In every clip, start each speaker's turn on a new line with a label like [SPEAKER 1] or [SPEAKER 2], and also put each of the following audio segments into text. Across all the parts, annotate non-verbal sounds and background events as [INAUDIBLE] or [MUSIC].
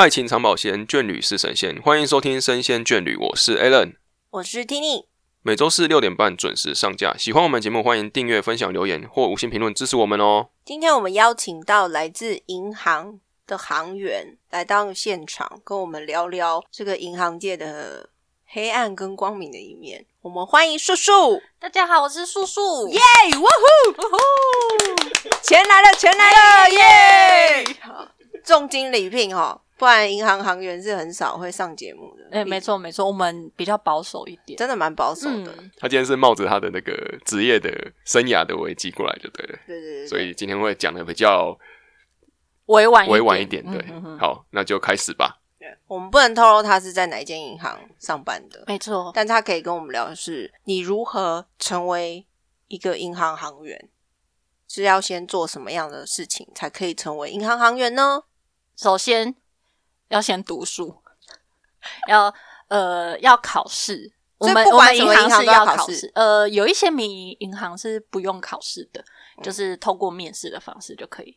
[SPEAKER 1] 爱情长保鲜，眷侣是神仙。欢迎收听《生鲜眷侣》，我是 Alan，
[SPEAKER 2] 我是 Tini。
[SPEAKER 1] 每周四六点半准时上架。喜欢我们节目，欢迎订阅、分享、留言或五星评论支持我们哦。
[SPEAKER 2] 今天我们邀请到来自银行的行员来到现场，跟我们聊聊这个银行界的黑暗跟光明的一面。我们欢迎叔叔，
[SPEAKER 3] 大家好，我是叔叔。
[SPEAKER 2] 耶！哇呼！哇呼！[LAUGHS] 钱来了，钱来了！耶！好，重金礼聘哈，不然银行行员是很少会上节目的。
[SPEAKER 3] 哎，没错没错，我们比较保守一点，
[SPEAKER 2] 真的蛮保守的。
[SPEAKER 1] 他今天是冒着他的那个职业的生涯的危机过来，就对了。
[SPEAKER 2] 对对对，
[SPEAKER 1] 所以今天会讲的比较
[SPEAKER 3] 委婉
[SPEAKER 1] 委婉一点。对，好，那就开始吧。
[SPEAKER 2] 我们不能透露他是在哪一间银行上班的，
[SPEAKER 3] 没错。
[SPEAKER 2] 但他可以跟我们聊的是，你如何成为一个银行行员，是要先做什么样的事情才可以成为银行行员呢？
[SPEAKER 3] 首先要先读书，要呃要考试。我们我们银行是要考试，呃，有一些民营银行是不用考试的，就是透过面试的方式就可以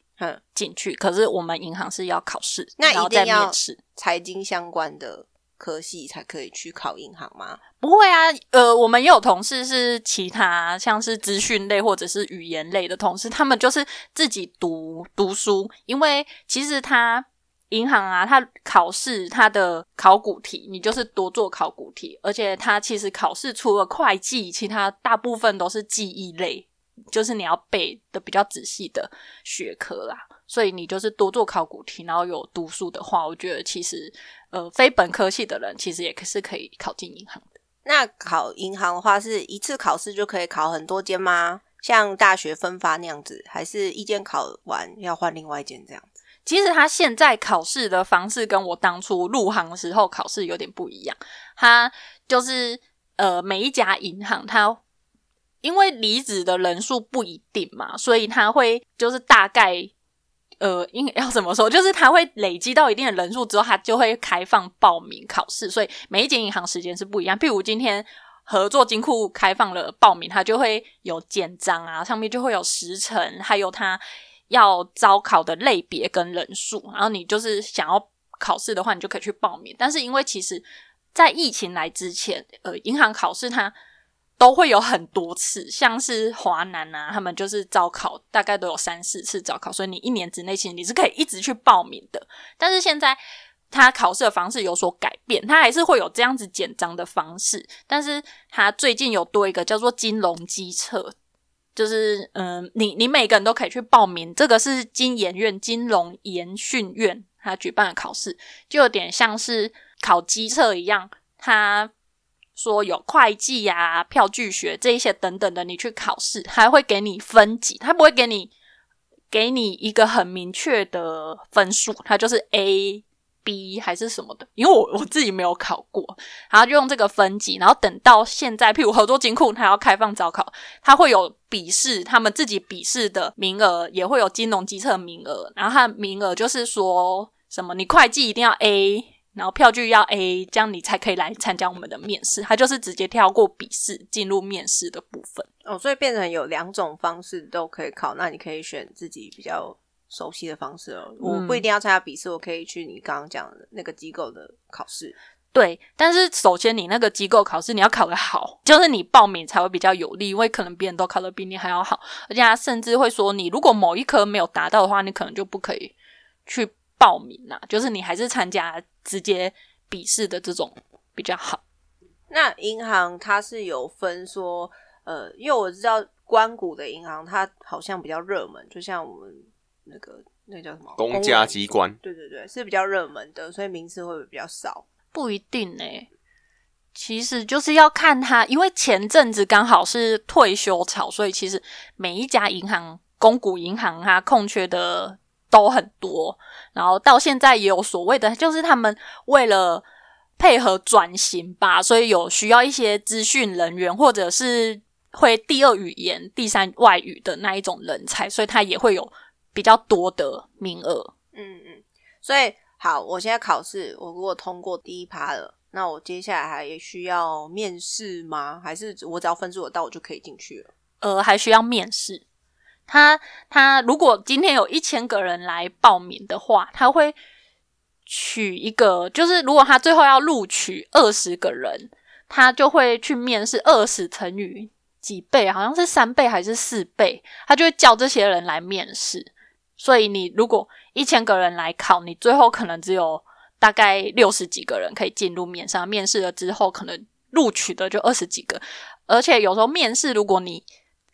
[SPEAKER 3] 进去。可是我们银行是要考试，
[SPEAKER 2] 那一定
[SPEAKER 3] 要面试
[SPEAKER 2] 财经相关的科系才可以去考银行吗？
[SPEAKER 3] 不会啊，呃，我们也有同事是其他像是资讯类或者是语言类的同事，他们就是自己读读书，因为其实他。银行啊，它考试它的考古题，你就是多做考古题，而且它其实考试除了会计，其他大部分都是记忆类，就是你要背的比较仔细的学科啦。所以你就是多做考古题，然后有读书的话，我觉得其实呃非本科系的人其实也是可以考进银行的。
[SPEAKER 2] 那考银行的话，是一次考试就可以考很多间吗？像大学分发那样子，还是一间考完要换另外一间这样？
[SPEAKER 3] 其实他现在考试的方式跟我当初入行的时候考试有点不一样。他就是呃，每一家银行，他因为离职的人数不一定嘛，所以他会就是大概呃，应要怎么说？就是他会累积到一定的人数之后，他就会开放报名考试。所以每一间银行时间是不一样。譬如今天合作金库开放了报名，他就会有简章啊，上面就会有时辰，还有他。要招考的类别跟人数，然后你就是想要考试的话，你就可以去报名。但是因为其实，在疫情来之前，呃，银行考试它都会有很多次，像是华南啊，他们就是招考大概都有三四次招考，所以你一年之内其实你是可以一直去报名的。但是现在它考试的方式有所改变，它还是会有这样子简章的方式，但是它最近有多一个叫做金融机测。就是嗯，你你每个人都可以去报名，这个是金研院金融研训院他举办的考试，就有点像是考机测一样。他说有会计啊、票据学这一些等等的，你去考试还会给你分级，他不会给你给你一个很明确的分数，他就是 A。B 还是什么的，因为我我自己没有考过，然后就用这个分级，然后等到现在，譬如合作金库，它要开放招考，它会有笔试，他们自己笔试的名额也会有金融机测名额，然后它的名额就是说什么，你会计一定要 A，然后票据要 A，这样你才可以来参加我们的面试，它就是直接跳过笔试进入面试的部分。
[SPEAKER 2] 哦，所以变成有两种方式都可以考，那你可以选自己比较。熟悉的方式哦，我不一定要参加笔试，我可以去你刚刚讲的那个机构的考试。
[SPEAKER 3] 对，但是首先你那个机构考试你要考得好，就是你报名才会比较有利，因为可能别人都考得比你还要好，而且他甚至会说，你如果某一科没有达到的话，你可能就不可以去报名啦。就是你还是参加直接笔试的这种比较好。
[SPEAKER 2] 那银行它是有分说，呃，因为我知道关谷的银行它好像比较热门，就像我们。那个那叫什么？
[SPEAKER 1] 公家机关？
[SPEAKER 2] 对对对，是比较热门的，所以名次会不会比较少？
[SPEAKER 3] 不一定呢。其实就是要看他，因为前阵子刚好是退休潮，所以其实每一家银行、公股银行它空缺的都很多。然后到现在也有所谓的，就是他们为了配合转型吧，所以有需要一些资讯人员，或者是会第二语言、第三外语的那一种人才，所以他也会有。比较多的名额，
[SPEAKER 2] 嗯嗯，所以好，我现在考试，我如果通过第一趴了，那我接下来还需要面试吗？还是我只要分数有到，我就可以进去了？
[SPEAKER 3] 呃，还需要面试。他他如果今天有一千个人来报名的话，他会取一个，就是如果他最后要录取二十个人，他就会去面试二十乘以几倍，好像是三倍还是四倍，他就会叫这些人来面试。所以你如果一千个人来考，你最后可能只有大概六十几个人可以进入面上。面试了之后，可能录取的就二十几个。而且有时候面试，如果你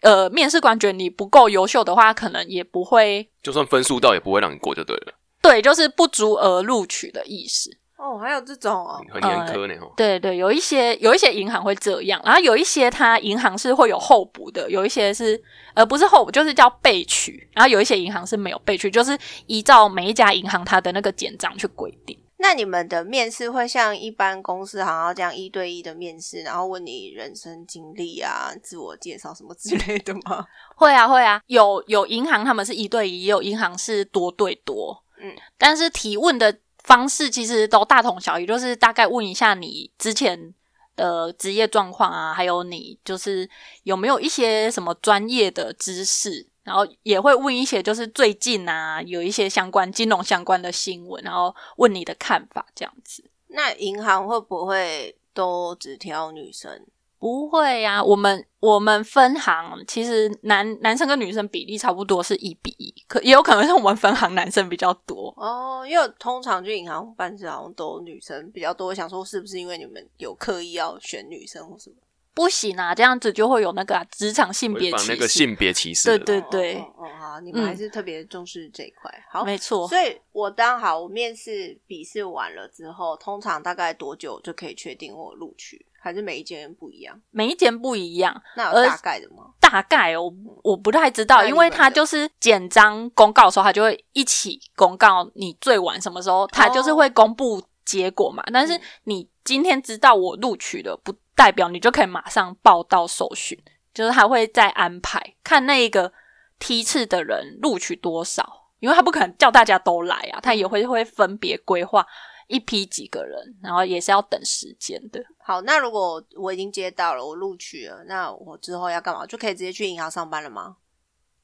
[SPEAKER 3] 呃面试官觉得你不够优秀的话，可能也不会，
[SPEAKER 1] 就算分数到也不会让你过就对了，
[SPEAKER 3] 对，就是不足额录取的意思。
[SPEAKER 2] 哦，还有这种哦，
[SPEAKER 1] 很严苛呢哦。
[SPEAKER 3] 对对，有一些有一些银行会这样，然后有一些它银行是会有候补的，有一些是呃不是候补，就是叫备取，然后有一些银行是没有备取，就是依照每一家银行它的那个简章去规定。
[SPEAKER 2] 那你们的面试会像一般公司好像这样一对一的面试，然后问你人生经历啊、自我介绍什么之类的吗？[LAUGHS]
[SPEAKER 3] 会啊会啊，有有银行他们是一对一，也有银行是多对多，
[SPEAKER 2] 嗯，
[SPEAKER 3] 但是提问的方式其实都大同小异，就是大概问一下你之前的职业状况啊，还有你就是有没有一些什么专业的知识。然后也会问一些，就是最近啊，有一些相关金融相关的新闻，然后问你的看法，这样子。
[SPEAKER 2] 那银行会不会都只挑女生？
[SPEAKER 3] 不会呀，我们我们分行其实男男生跟女生比例差不多是一比一，可也有可能是我们分行男生比较多
[SPEAKER 2] 哦。因为通常去银行办事好像都女生比较多，想说是不是因为你们有刻意要选女生或什么？
[SPEAKER 3] 不行啊，这样子就会有那个职场性别歧视。
[SPEAKER 1] 那个性别歧视，
[SPEAKER 3] 对对对。
[SPEAKER 2] 哦，好，你们还是特别重视这一块。好，
[SPEAKER 3] 没错。
[SPEAKER 2] 所以我当好，我面试笔试完了之后，通常大概多久就可以确定我录取？还是每一间不一样？
[SPEAKER 3] 每一间不一样。
[SPEAKER 2] 那有大概的吗？
[SPEAKER 3] 大概哦，我不太知道，因为他就是简章公告的时候，他就会一起公告你最晚什么时候，他就是会公布结果嘛。但是你今天知道我录取了，不。代表你就可以马上报到受训，就是他会再安排看那一个梯次的人录取多少，因为他不可能叫大家都来啊，他也会会分别规划一批几个人，然后也是要等时间的。
[SPEAKER 2] 好，那如果我已经接到了，我录取了，那我之后要干嘛？就可以直接去银行上班了吗？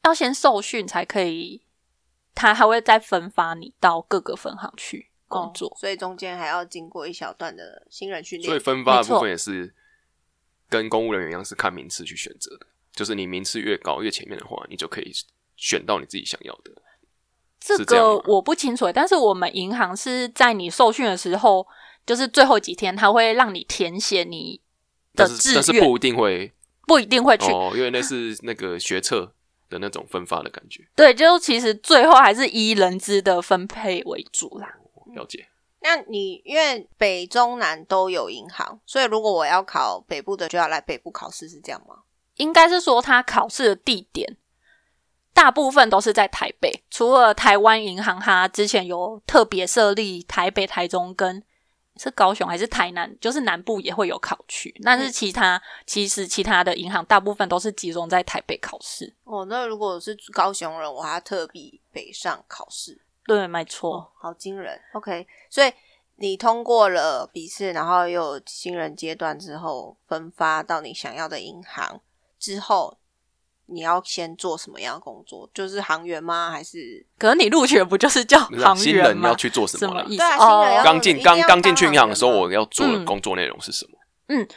[SPEAKER 3] 要先受训才可以，他还会再分发你到各个分行去工作，
[SPEAKER 2] 所以中间还要经过一小段的新人训练。
[SPEAKER 1] 所以分发的部分也是。跟公务人员一样，是看名次去选择的。就是你名次越高、越前面的话，你就可以选到你自己想要的。
[SPEAKER 3] 这个我不清楚，但是我们银行是在你受训的时候，就是最后几天，他会让你填写你的志愿，
[SPEAKER 1] 但是不一定会，
[SPEAKER 3] 不一定会去
[SPEAKER 1] 哦，因为那是那个学测的那种分发的感觉。
[SPEAKER 3] 对，就其实最后还是以人资的分配为主啦。
[SPEAKER 1] 了解。
[SPEAKER 2] 那你因为北中南都有银行，所以如果我要考北部的，就要来北部考试，是这样吗？
[SPEAKER 3] 应该是说，他考试的地点大部分都是在台北，除了台湾银行，它之前有特别设立台北、台中跟是高雄还是台南，就是南部也会有考区。但是其他其实其他的银行大部分都是集中在台北考试。
[SPEAKER 2] 哦，那如果是高雄人，我还要特地北上考试。
[SPEAKER 3] 对，没错，
[SPEAKER 2] 好惊人。OK，所以你通过了笔试，然后又有新人阶段之后分发到你想要的银行之后，你要先做什么样的工作？就是行员吗？还是？
[SPEAKER 3] 可能你录取不就是叫行
[SPEAKER 1] 员新人要去做什么？
[SPEAKER 3] 意
[SPEAKER 2] 思？哦，
[SPEAKER 1] 刚进刚刚进去银行的时候，我要做的工作内容是什么？
[SPEAKER 3] 嗯，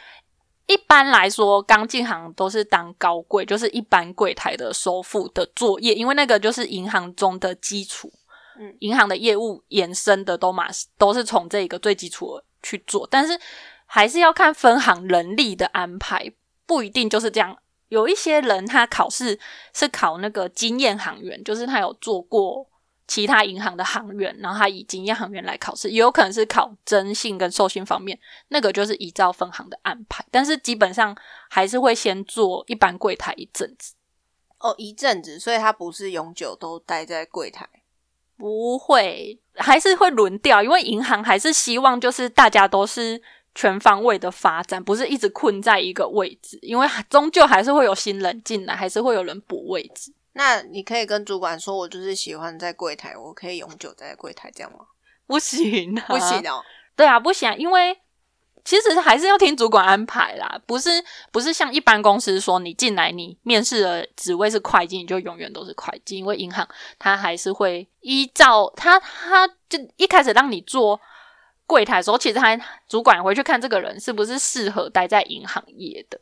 [SPEAKER 3] 一般来说，刚进行都是当高柜，就是一般柜台的收付的作业，因为那个就是银行中的基础。银行的业务延伸的都嘛都是从这个最基础去做，但是还是要看分行人力的安排，不一定就是这样。有一些人他考试是考那个经验行员，就是他有做过其他银行的行员，然后他以经验行员来考试，也有可能是考征信跟授信方面，那个就是依照分行的安排。但是基本上还是会先做一般柜台一阵子。
[SPEAKER 2] 哦，一阵子，所以他不是永久都待在柜台。
[SPEAKER 3] 不会，还是会轮调，因为银行还是希望就是大家都是全方位的发展，不是一直困在一个位置，因为终究还是会有新人进来，还是会有人补位置。
[SPEAKER 2] 那你可以跟主管说，我就是喜欢在柜台，我可以永久在柜台，这样吗？
[SPEAKER 3] 不行，
[SPEAKER 2] 不行哦。
[SPEAKER 3] 对啊，不行，因为其实还是要听主管安排啦，不是不是像一般公司说你进来你面试的职位是会计，你就永远都是会计，因为银行它还是会依照它它就一开始让你做柜台的时候，其实他主管回去看这个人是不是适合待在银行业的，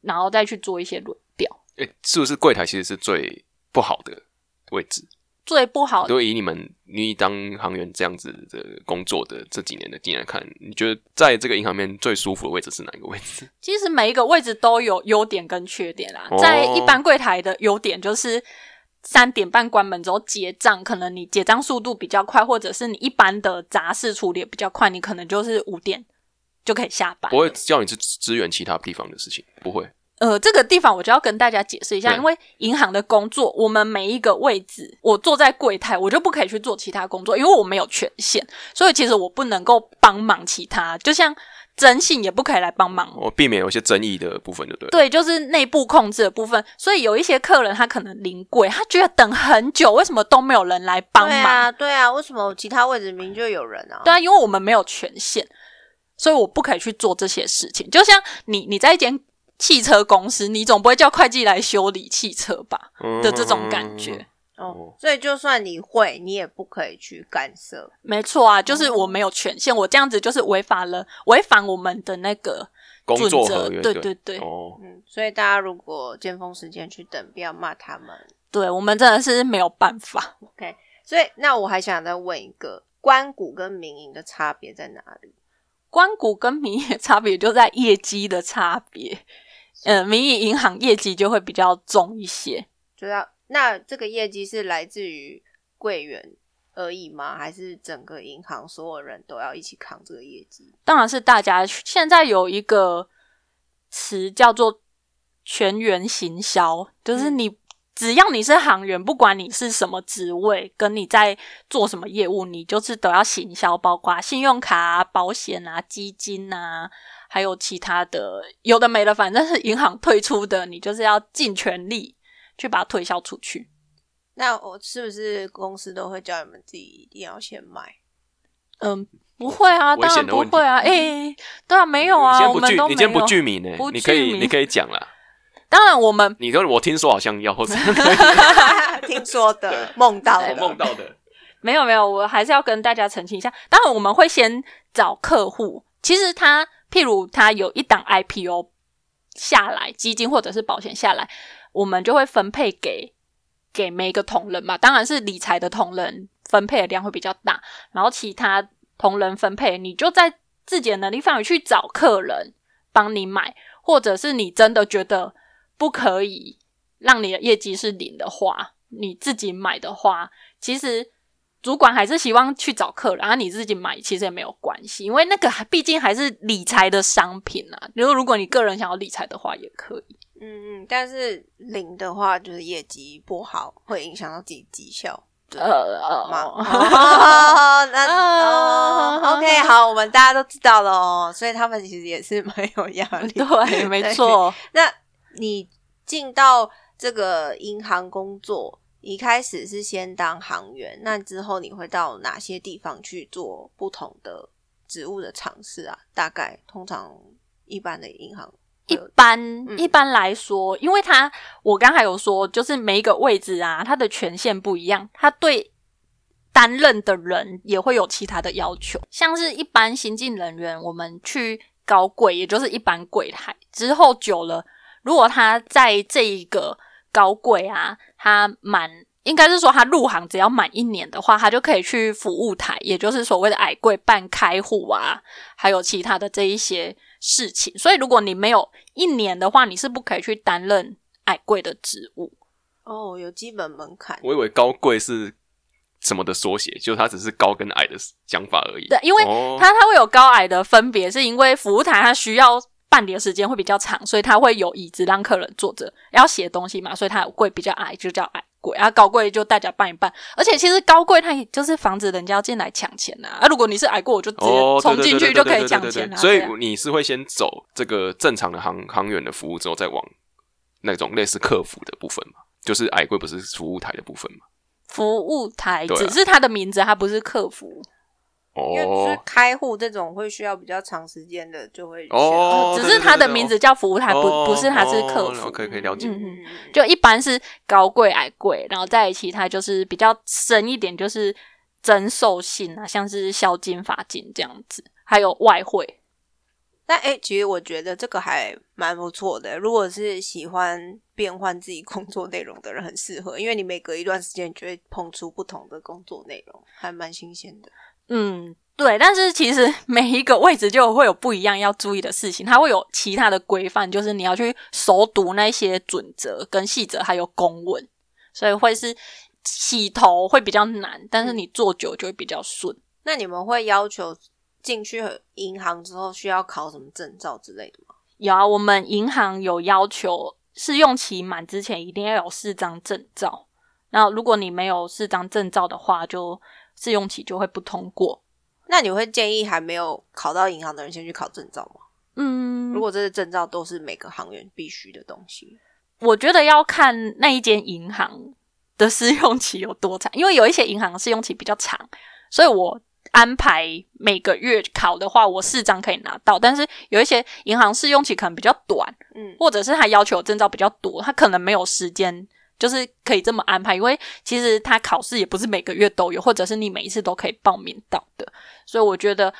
[SPEAKER 3] 然后再去做一些轮调。
[SPEAKER 1] 诶，是不是柜台其实是最不好的位置？
[SPEAKER 3] 最不好
[SPEAKER 1] 就以你们你当行员这样子的工作的这几年的经验来看，你觉得在这个银行面最舒服的位置是哪一个位置？
[SPEAKER 3] 其实每一个位置都有优点跟缺点啦。
[SPEAKER 1] 哦
[SPEAKER 3] 在一般柜台的优点就是三点半关门之后结账，可能你结账速度比较快，或者是你一般的杂事处理也比较快，你可能就是五点就可以下班
[SPEAKER 1] 不。会叫你去支援其他地方的事情，不会。
[SPEAKER 3] 呃，这个地方我就要跟大家解释一下，因为银行的工作，我们每一个位置，我坐在柜台，我就不可以去做其他工作，因为我没有权限，所以其实我不能够帮忙其他，就像征信也不可以来帮忙
[SPEAKER 1] 我避免有一些争议的部分，就对了。
[SPEAKER 3] 对，就是内部控制的部分。所以有一些客人他可能临柜，他觉得等很久，为什么都没有人来帮忙？
[SPEAKER 2] 对啊，对啊，为什么其他位置明明就有人啊？
[SPEAKER 3] 对啊，因为我们没有权限，所以我不可以去做这些事情。就像你你在一间汽车公司，你总不会叫会计来修理汽车吧？
[SPEAKER 1] 嗯
[SPEAKER 3] 的这种感觉。
[SPEAKER 2] 哦，所以就算你会，你也不可以去干涉。
[SPEAKER 3] 没错啊，就是我没有权限，我这样子就是违反了违反我们的那个
[SPEAKER 1] 工
[SPEAKER 3] 准则
[SPEAKER 1] 作合约，
[SPEAKER 3] 对对对
[SPEAKER 1] 哦，
[SPEAKER 2] 嗯，所以大家如果尖峰时间去等，不要骂他们。
[SPEAKER 3] 对我们真的是没有办法。
[SPEAKER 2] OK，所以那我还想再问一个，关谷跟民营的差别在哪里？
[SPEAKER 3] 关谷跟民营的差别就在业绩的差别，呃，民营银行业绩就会比较重一些。
[SPEAKER 2] 就要那这个业绩是来自于柜员而已吗？还是整个银行所有人都要一起扛这个业绩？
[SPEAKER 3] 当然是大家现在有一个词叫做全员行销，就是
[SPEAKER 2] 嗯
[SPEAKER 3] 你只要你是行员，不管你是什么职位，跟你在做什么业务，你就是都要行销，包括信用卡、啊、保险啊、基金啊，还有其他的有的没的，反正是银行推出的，你就是要尽全力去把它推销出去。
[SPEAKER 2] 那我是不是公司都会叫你们自己一定要先买？
[SPEAKER 3] 嗯，不会啊，
[SPEAKER 1] 危
[SPEAKER 3] 当然不会啊，诶、对啊，没有啊，
[SPEAKER 1] 你今天不
[SPEAKER 3] 我们都没
[SPEAKER 1] 具你今天不具名呢
[SPEAKER 3] 不，
[SPEAKER 1] 你可以你可以讲啦。[LAUGHS]
[SPEAKER 3] 当然我们
[SPEAKER 1] 你跟我听说好像要，或者 [LAUGHS]
[SPEAKER 2] 听说的，梦到
[SPEAKER 3] 对
[SPEAKER 2] 的，
[SPEAKER 1] 梦到的，[LAUGHS]
[SPEAKER 3] 没有没有，我还是要跟大家澄清一下。当然，我们会先找客户。其实他，譬如他有一档 IPO 下来，基金或者是保险下来，我们就会分配给给每一个同仁嘛。当然是理财的同仁分配的量会比较大，然后其他同仁分配，你就在自己的能力范围去找客人帮你买，或者是你真的觉得不可以让你的业绩是零的话，你自己买的话，其实主管还是希望去找客人，然啊，你自己买其实也没有关系，因为那个毕竟还是理财的商品啊。比如如果你个人想要理财的话，也可以。
[SPEAKER 2] 嗯嗯，但是零的话就是业绩不好，会影响到自己绩效。
[SPEAKER 3] 呃
[SPEAKER 2] 吗？[LAUGHS] 那，[LAUGHS] OK，好，我们大家都知道了哦，所以他们其实也是蛮有压力。
[SPEAKER 3] 对，没错。
[SPEAKER 2] 那你进到这个银行工作，一开始是先当行员，那之后你会到哪些地方去做不同的职务的尝试啊？大概通常一般的银行
[SPEAKER 3] 一般、
[SPEAKER 2] 嗯
[SPEAKER 3] 一般来说，因为他我刚才有说，就是每一个位置啊，它的权限不一样，他对担任的人也会有其他的要求。像是一般新进人员，我们去高柜，也就是一般柜台之后久了，如果他在这一个高柜啊，他满应该是说他入行只要满一年的话，他就可以去服务台，也就是所谓的矮柜办开户啊，还有其他的这一些事情。所以如果你没有一年的话，你是不可以去担任矮柜的职务。
[SPEAKER 2] 哦，有基本门槛。
[SPEAKER 1] 我以为高贵是什么的缩写，就它只是高跟矮的讲法而已。
[SPEAKER 3] 对，因为
[SPEAKER 1] 哦
[SPEAKER 3] 它它会有高矮的分别，是因为服务台它需要办理的时间会比较长，所以它会有椅子让客人坐着，要写东西嘛，所以它有柜比较矮，就叫矮柜，然后高贵就大家办一办。而且其实高贵它也就是防止人家进来抢钱呐、啊。如果你是矮过，我就直接
[SPEAKER 1] 哦，
[SPEAKER 3] 冲进去就可以抢钱啊。
[SPEAKER 1] 所以你是会先走这个正常的航航员的服务之后，再往那种类似客服的部分嘛，就是矮柜不是服务台的部分嘛？
[SPEAKER 3] 服务台只是它的名字，它不是客服。
[SPEAKER 2] 因为就是
[SPEAKER 1] 哦
[SPEAKER 2] 开户这种会需要比较长时间的，就会
[SPEAKER 1] 哦
[SPEAKER 3] 只是他的名字叫服务台，不
[SPEAKER 1] 哦
[SPEAKER 3] 不是他是客
[SPEAKER 1] 可以可以了解。
[SPEAKER 3] 嗯就一般是高贵矮贵，然后在其他就是比较深一点，就是增寿性啊，像是销金法金这样子，还有外汇。
[SPEAKER 2] 但哎、其实我觉得这个还蛮不错的。如果是喜欢变换自己工作内容的人，很适合，因为你每隔一段时间，你就会碰出不同的工作内容，还蛮新鲜的。
[SPEAKER 3] 嗯，对，但是其实 [LAUGHS] 每一个位置就会有不一样要注意的事情，它会有其他的规范，就是你要去熟读那些准则跟细则，还有公文，所以会是洗头会比较难，但是你做久就会比较顺。
[SPEAKER 2] 那你们会要求进去银行之后需要考什么证照之类的吗？
[SPEAKER 3] 有啊，我们银行有要求试用期满之前一定要有四张证照，那如果你没有四张证照的话，就试用期就会不通过。
[SPEAKER 2] 那你会建议还没有考到银行的人先去考证照吗？
[SPEAKER 3] 嗯，
[SPEAKER 2] 如果这些证照都是每个行员必须的东西，
[SPEAKER 3] 我觉得要看那一间银行的试用期有多长，因为有一些银行试用期比较长，所以我安排每个月考的话，我四张可以拿到。但是有一些银行试用期可能比较短，
[SPEAKER 2] 嗯，
[SPEAKER 3] 或者是他要求证照比较多，他可能没有时间。就是可以这么安排，因为其实他考试也不是每个月都有，或者是你每一次都可以报名到的。所以我觉得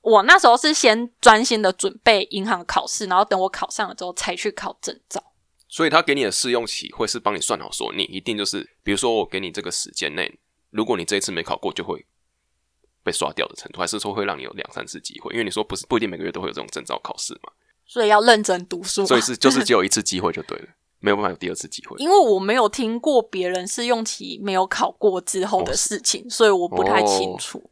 [SPEAKER 3] 我那时候是先专心的准备银行考试，然后等我考上了之后才去考证照。
[SPEAKER 1] 所以他给你的试用期会是帮你算好，说你一定就是，比如说我给你这个时间内，如果你这一次没考过，就会被刷掉的程度，还是说会让你有两三次机会？因为你说不是不一定每个月都会有这种证照考试嘛，
[SPEAKER 3] 所以要认真读书。
[SPEAKER 1] 所以是就是只有一次机会就对了，没有办法有第二次机会。
[SPEAKER 3] 因为我没有听过别人试用期没有考过之后的事情，所以我不太清楚。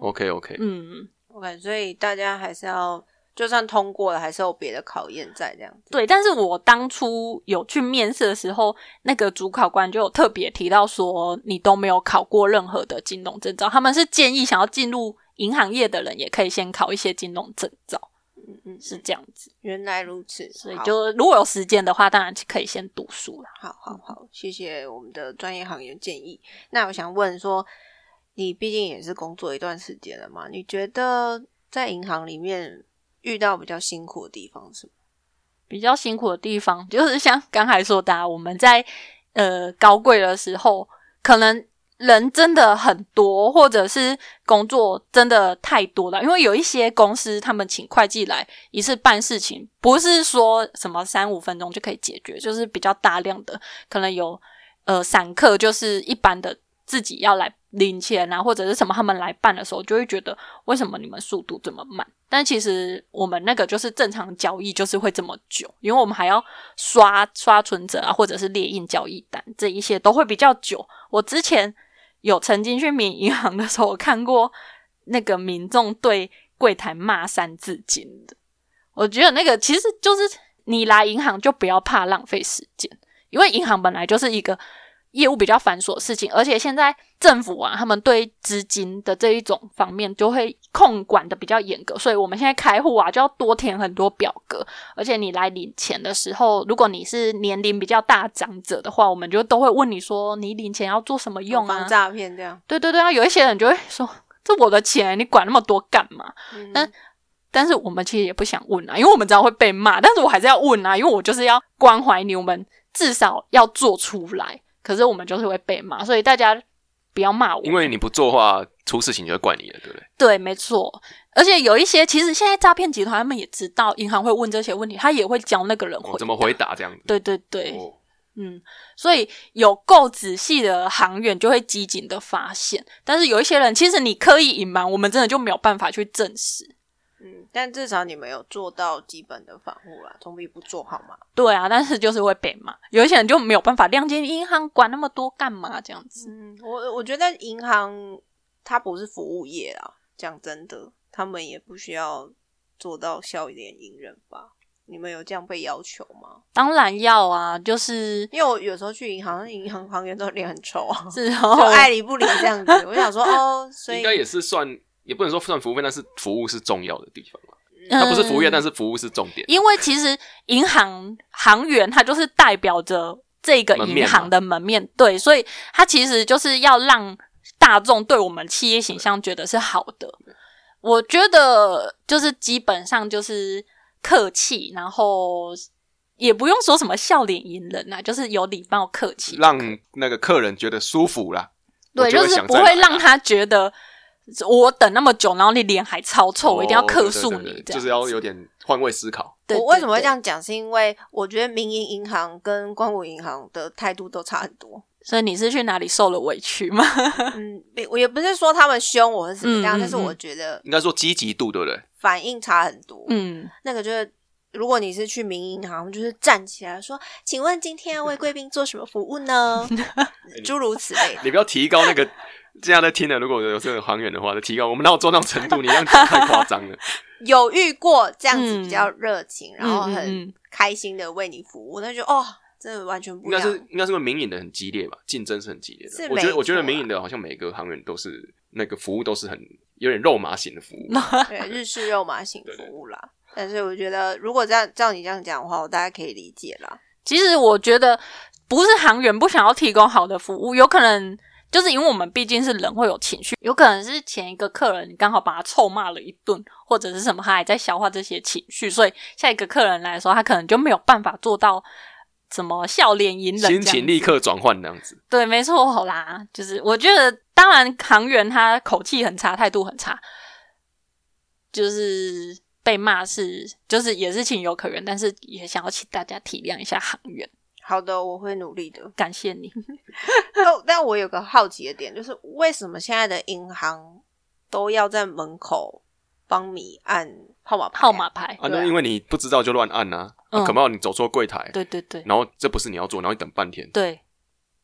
[SPEAKER 1] OK OK，
[SPEAKER 3] 嗯
[SPEAKER 2] ，OK，所以大家还是要，就算通过了，还是有别的考验在这样子。
[SPEAKER 3] 对。但是我当初有去面试的时候，那个主考官就有特别提到说，你都没有考过任何的金融证照，他们是建议想要进入银行业的人也可以先考一些金融证照，
[SPEAKER 2] 嗯嗯，
[SPEAKER 3] 是这样子。
[SPEAKER 2] 原来如此，
[SPEAKER 3] 所以就如果有时间的话，当然可以先读书了。
[SPEAKER 2] 好好好，谢谢我们的专业行业建议。那我想问说，你毕竟也是工作一段时间了嘛？你觉得在银行里面遇到比较辛苦的地方是？
[SPEAKER 3] 比较辛苦的地方，就是像刚才说的、啊，我们在呃高贵的时候，可能人真的很多，或者是工作真的太多了。因为有一些公司，他们请会计来一次办事情，不是说什么三五分钟就可以解决，就是比较大量的，可能有呃散客，就是一般的自己要来领钱啊，或者是什么他们来办的时候，就会觉得为什么你们速度这么慢？但其实我们那个就是正常交易，就是会这么久，因为我们还要刷刷存折啊，或者是列印交易单，这一些都会比较久。我之前有曾经去民银行的时候，我看过那个民众对柜台骂三字经的。我觉得那个其实就是你来银行就不要怕浪费时间，因为银行本来就是一个业务比较繁琐的事情，而且现在政府啊，他们对资金的这一种方面就会控管的比较严格，所以我们现在开户啊就要多填很多表格，而且你来领钱的时候，如果你是年龄比较大长者的话，我们就都会问你说你领钱要做什么用啊
[SPEAKER 2] 防？诈骗这样？
[SPEAKER 3] 对对对啊，有一些人就会说这我的钱，你管那么多干嘛？
[SPEAKER 2] 嗯
[SPEAKER 3] 但但是我们其实也不想问啊，因为我们知道会被骂，但是我还是要问啊，因为我就是要关怀你，我们至少要做出来。可是我们就是会被骂，所以大家不要骂我。
[SPEAKER 1] 因为你不做的话，出事情就会怪你了，对不对？
[SPEAKER 3] 对，没错。而且有一些，其实现在诈骗集团他们也知道银行会问这些问题，他也会教那个人回、
[SPEAKER 1] 哦，怎么回？答这样子？
[SPEAKER 3] 对对对，
[SPEAKER 1] 哦，
[SPEAKER 3] 嗯，所以有够仔细的行员就会机警的发现，但是有一些人，其实你刻意隐瞒，我们真的就没有办法去证实。
[SPEAKER 2] 嗯，但至少你们有做到基本的防护啦，总比不做好嘛。
[SPEAKER 3] 对啊，但是就是会被骂，有一些人就没有办法谅解银行管那么多干嘛这样子。
[SPEAKER 2] 嗯，我我觉得银行它不是服务业啊，讲真的，他们也不需要做到笑脸迎人吧？你们有这样被要求吗？
[SPEAKER 3] 当然要啊，就是
[SPEAKER 2] 因为我有时候去银行，银行行员都脸很臭啊，
[SPEAKER 3] 是
[SPEAKER 2] 就
[SPEAKER 3] 哦，
[SPEAKER 2] 爱理不理这样子。我想说，哦，[LAUGHS] 所以
[SPEAKER 1] 应该也是算，也不能说算服务费，但是服务是重要的地方它不是服务业，但是服务是重点。
[SPEAKER 3] 因为其实银行行员他就是代表着这个银行的门面，对，所以他其实就是要让大众对我们企业形象觉得是好的。我觉得就是基本上就是客气，然后也不用说什么笑脸迎人啊，就是有礼貌客气，
[SPEAKER 1] 让那个客人觉得舒服啦。
[SPEAKER 3] 对，就是不会让
[SPEAKER 1] 啦
[SPEAKER 3] 他觉得我等那么久，然后你脸还超臭，我一定要
[SPEAKER 1] 哦
[SPEAKER 3] 客诉
[SPEAKER 1] 对对对
[SPEAKER 3] 你，
[SPEAKER 1] 就是要有点换位思考。
[SPEAKER 3] 对
[SPEAKER 2] 我为什么会这样讲？是因为我觉得民营银行跟光谷银行的态度都差很多。
[SPEAKER 3] 所以你是去哪里受了委屈吗？
[SPEAKER 2] 嗯，我也不是说他们凶我是怎么样，但是我觉得
[SPEAKER 1] 应该说积极度，对不对？
[SPEAKER 2] 反应差很多。
[SPEAKER 3] 嗯，
[SPEAKER 2] 那个就是，如果你是去民营银行，就是站起来说：“请问今天要为贵宾做什么服务呢？” [LAUGHS] 诸如此类的。
[SPEAKER 1] 你不要提高那个。这样在听的，如果有这个行员的话，就提高。我们哪有做那种程度？你这样讲太夸张了。[LAUGHS]
[SPEAKER 2] 有遇过这样子
[SPEAKER 3] 嗯
[SPEAKER 2] 比较热情，然后很
[SPEAKER 3] 嗯
[SPEAKER 2] 开心的为你服务，那就哦，真的完全不
[SPEAKER 1] 应该。是应该是因为民营的很激烈吧，竞争是很激烈的。我觉得我觉得民营的好像每个行员都是那个服务都是很有点肉麻型的服务。
[SPEAKER 2] 对日式肉麻型服务啦。但是我觉得，如果这样照你这样讲的话，我大概可以理解啦。
[SPEAKER 3] 其实我觉得不是行员不想要提供好的服务，有可能就是因为我们毕竟是人，会有情绪，有可能是前一个客人你刚好把他臭骂了一顿，或者是什么，他还在消化这些情绪，所以下一个客人来的时候，他可能就没有办法做到什么笑脸迎人
[SPEAKER 1] 心，情立刻转换那样子。
[SPEAKER 3] 对，没错啦，就是我觉得，当然行员他口气很差，态度很差，就是被骂是，就是也是情有可原，但是也想要请大家体谅一下行员，
[SPEAKER 2] 好的，我会努力的。
[SPEAKER 3] 感谢你。[LAUGHS]
[SPEAKER 2] 但，但我有个好奇的点，就是为什么现在的银行都要在门口帮你按号码牌啊
[SPEAKER 3] 号码牌，
[SPEAKER 1] 啊，那因为你不知道就乱按啊，
[SPEAKER 3] 嗯
[SPEAKER 1] 啊可不好你走错柜台，
[SPEAKER 3] 对对对
[SPEAKER 1] 然后这不是你要做，然后你等半天，
[SPEAKER 3] 对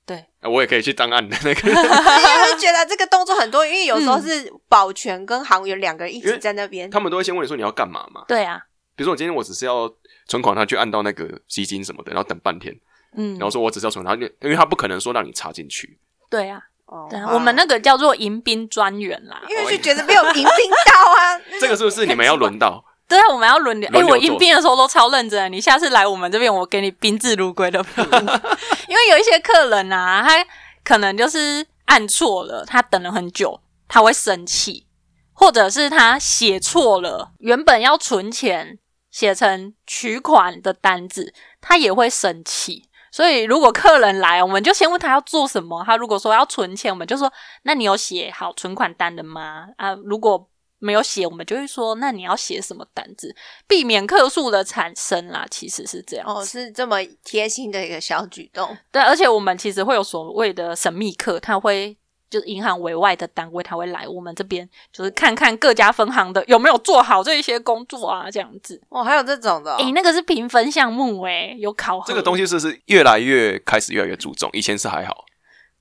[SPEAKER 3] 对，
[SPEAKER 1] 啊我也可以去当按的那个。[LAUGHS]
[SPEAKER 2] 因为会觉得这个动作很多，因为有时候是保全跟行员两个人一起在那边。
[SPEAKER 1] 他们都会先问你说你要干嘛嘛？
[SPEAKER 3] 对啊，
[SPEAKER 1] 比如说我今天我只是要存款，他去按到那个基金什么的，然后等半天，
[SPEAKER 3] 嗯
[SPEAKER 1] 然，后说我只是要存，然后就因为他不可能说让你插进去，
[SPEAKER 3] 对啊，
[SPEAKER 2] 哦
[SPEAKER 3] 对啊，我们那个叫做迎宾专员啦。
[SPEAKER 2] 因为就觉得没有迎宾到啊，[LAUGHS]
[SPEAKER 1] 这个是不是你们要轮到？
[SPEAKER 3] 对啊，我们要轮流。哎、我
[SPEAKER 1] 轮流做
[SPEAKER 3] 应宾的时候都超认真的。你下次来我们这边，我给你宾至如归的服务。[LAUGHS] 因为有一些客人啊，他可能就是按错了，他等了很久，他会生气，或者是他写错了，原本要存钱写成取款的单子，他也会生气。所以，如果客人来，我们就先问他要做什么。他如果说要存钱，我们就说：“那你有写好存款单的吗？”啊，如果没有写，我们就会说：“那你要写什么单子？”避免客诉的产生啦，其实是这样。
[SPEAKER 2] 哦，是这么贴心的一个小举动。
[SPEAKER 3] 对，而且我们其实会有所谓的神秘客，他会就是银行委外的单位，他会来我们这边，就是看看各家分行的有没有做好这一些工作啊，这样子。
[SPEAKER 2] 哦，还有这种的哦、
[SPEAKER 3] 诶、那个是评分项目、诶，有考核
[SPEAKER 1] 这个东西是是越来越开始越来越注重，以前是还好。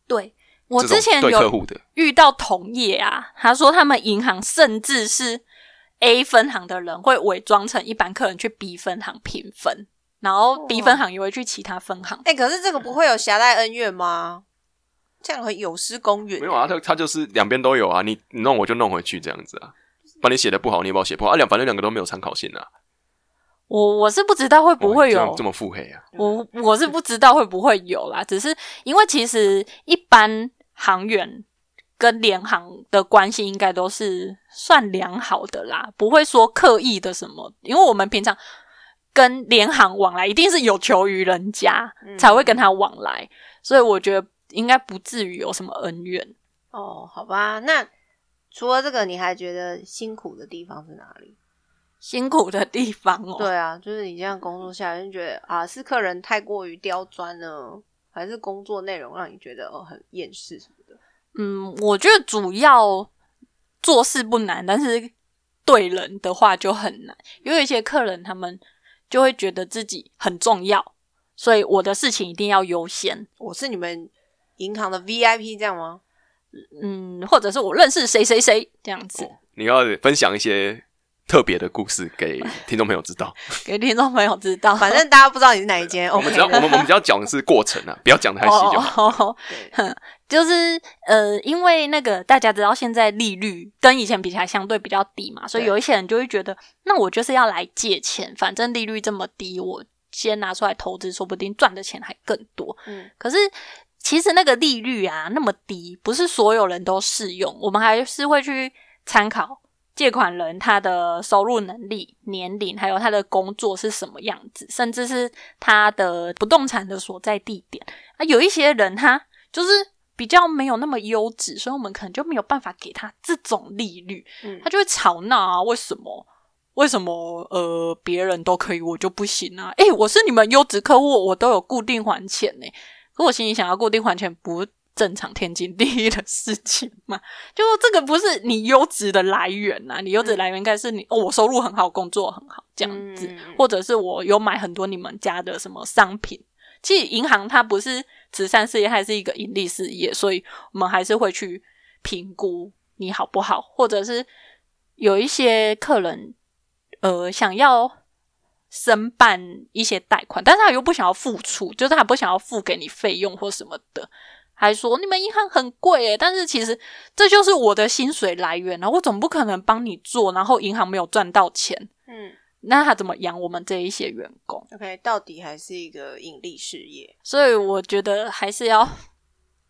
[SPEAKER 3] 对。我之前有
[SPEAKER 1] 对客户的，
[SPEAKER 3] 遇到同业啊，他说他们银行甚至是 A 分行的人会伪装成一般客人去 B 分行评分，然后 B 分行也会去其他分行。
[SPEAKER 2] 哎、可是这个不会有狭带恩怨吗？这样很有失公允。
[SPEAKER 1] 没有啊，他他就是两边都有啊，你你弄我就弄回去这样子啊，把你写的不好，你也把我写不好啊，两反正两个都没有参考性啊，
[SPEAKER 3] 我我是不知道会不会有
[SPEAKER 1] 哇这样这么腹黑啊？
[SPEAKER 3] 我我是不知道会不会有啦，只是因为其实一般航员跟联航的关系应该都是算良好的啦，不会说刻意的什么，因为我们平常跟联航往来一定是有求于人家、
[SPEAKER 2] 嗯
[SPEAKER 3] 才会跟他往来，所以我觉得应该不至于有什么恩怨。
[SPEAKER 2] 哦，好吧，那除了这个，你还觉得辛苦的地方是哪里？
[SPEAKER 3] 辛苦的地方哦，
[SPEAKER 2] 对啊，就是你这样工作下来，就觉得啊，是客人太过于刁钻呢，还是工作内容让你觉得哦很厌世什么的？
[SPEAKER 3] 嗯，我觉得主要做事不难，但是对人的话就很难。因为有一些客人他们就会觉得自己很重要，所以我的事情一定要优先。
[SPEAKER 2] 我是你们银行的 VIP 这样吗？
[SPEAKER 3] 嗯，或者是我认识谁谁谁这样子，
[SPEAKER 1] 哦你要分享一些特别的故事给听众朋友知道。[LAUGHS]
[SPEAKER 3] 给听众朋友知道。
[SPEAKER 2] 反正大家不知道你是哪一间 [LAUGHS]
[SPEAKER 1] 我们只要我们我们只要讲的是过程啊，[LAUGHS] 不要讲的太细就好。
[SPEAKER 3] 就是呃，因为那个大家知道现在利率跟以前比起来相对比较低嘛，所以有一些人就会觉得，那我就是要来借钱，反正利率这么低，我先拿出来投资，说不定赚的钱还更多。
[SPEAKER 2] 嗯，
[SPEAKER 3] 可是其实那个利率啊那么低，不是所有人都适用，我们还是会去参考借款人他的收入能力、年龄，还有他的工作是什么样子，甚至是他的不动产的所在地点。啊，有一些人他就是比较没有那么优质，所以我们可能就没有办法给他这种利率，
[SPEAKER 2] 嗯
[SPEAKER 3] 他就会吵闹啊，为什么？为什么呃别人都可以，我就不行啊？诶，我是你们优质客户，我都有固定还钱呢、可我心里想要固定还钱，不正常天经地义的事情嘛？[LAUGHS] 就这个不是你优质的来源呐、你优质的来源应该是你、哦，我收入很好，工作很好这样子，
[SPEAKER 2] 嗯
[SPEAKER 3] 或者是我有买很多你们家的什么商品。其实银行它不是慈善事业，它是一个盈利事业，所以我们还是会去评估你好不好，或者是有一些客人呃想要申办一些贷款，但是他又不想要付出，就是他不想要付给你费用或什么的，还说你们银行很贵诶，但是其实这就是我的薪水来源啊，我总不可能帮你做，然后银行没有赚到钱，
[SPEAKER 2] 嗯
[SPEAKER 3] 那他怎么养我们这一些员工
[SPEAKER 2] ？，OK，到底还是一个盈利事业。
[SPEAKER 3] 所以我觉得还是要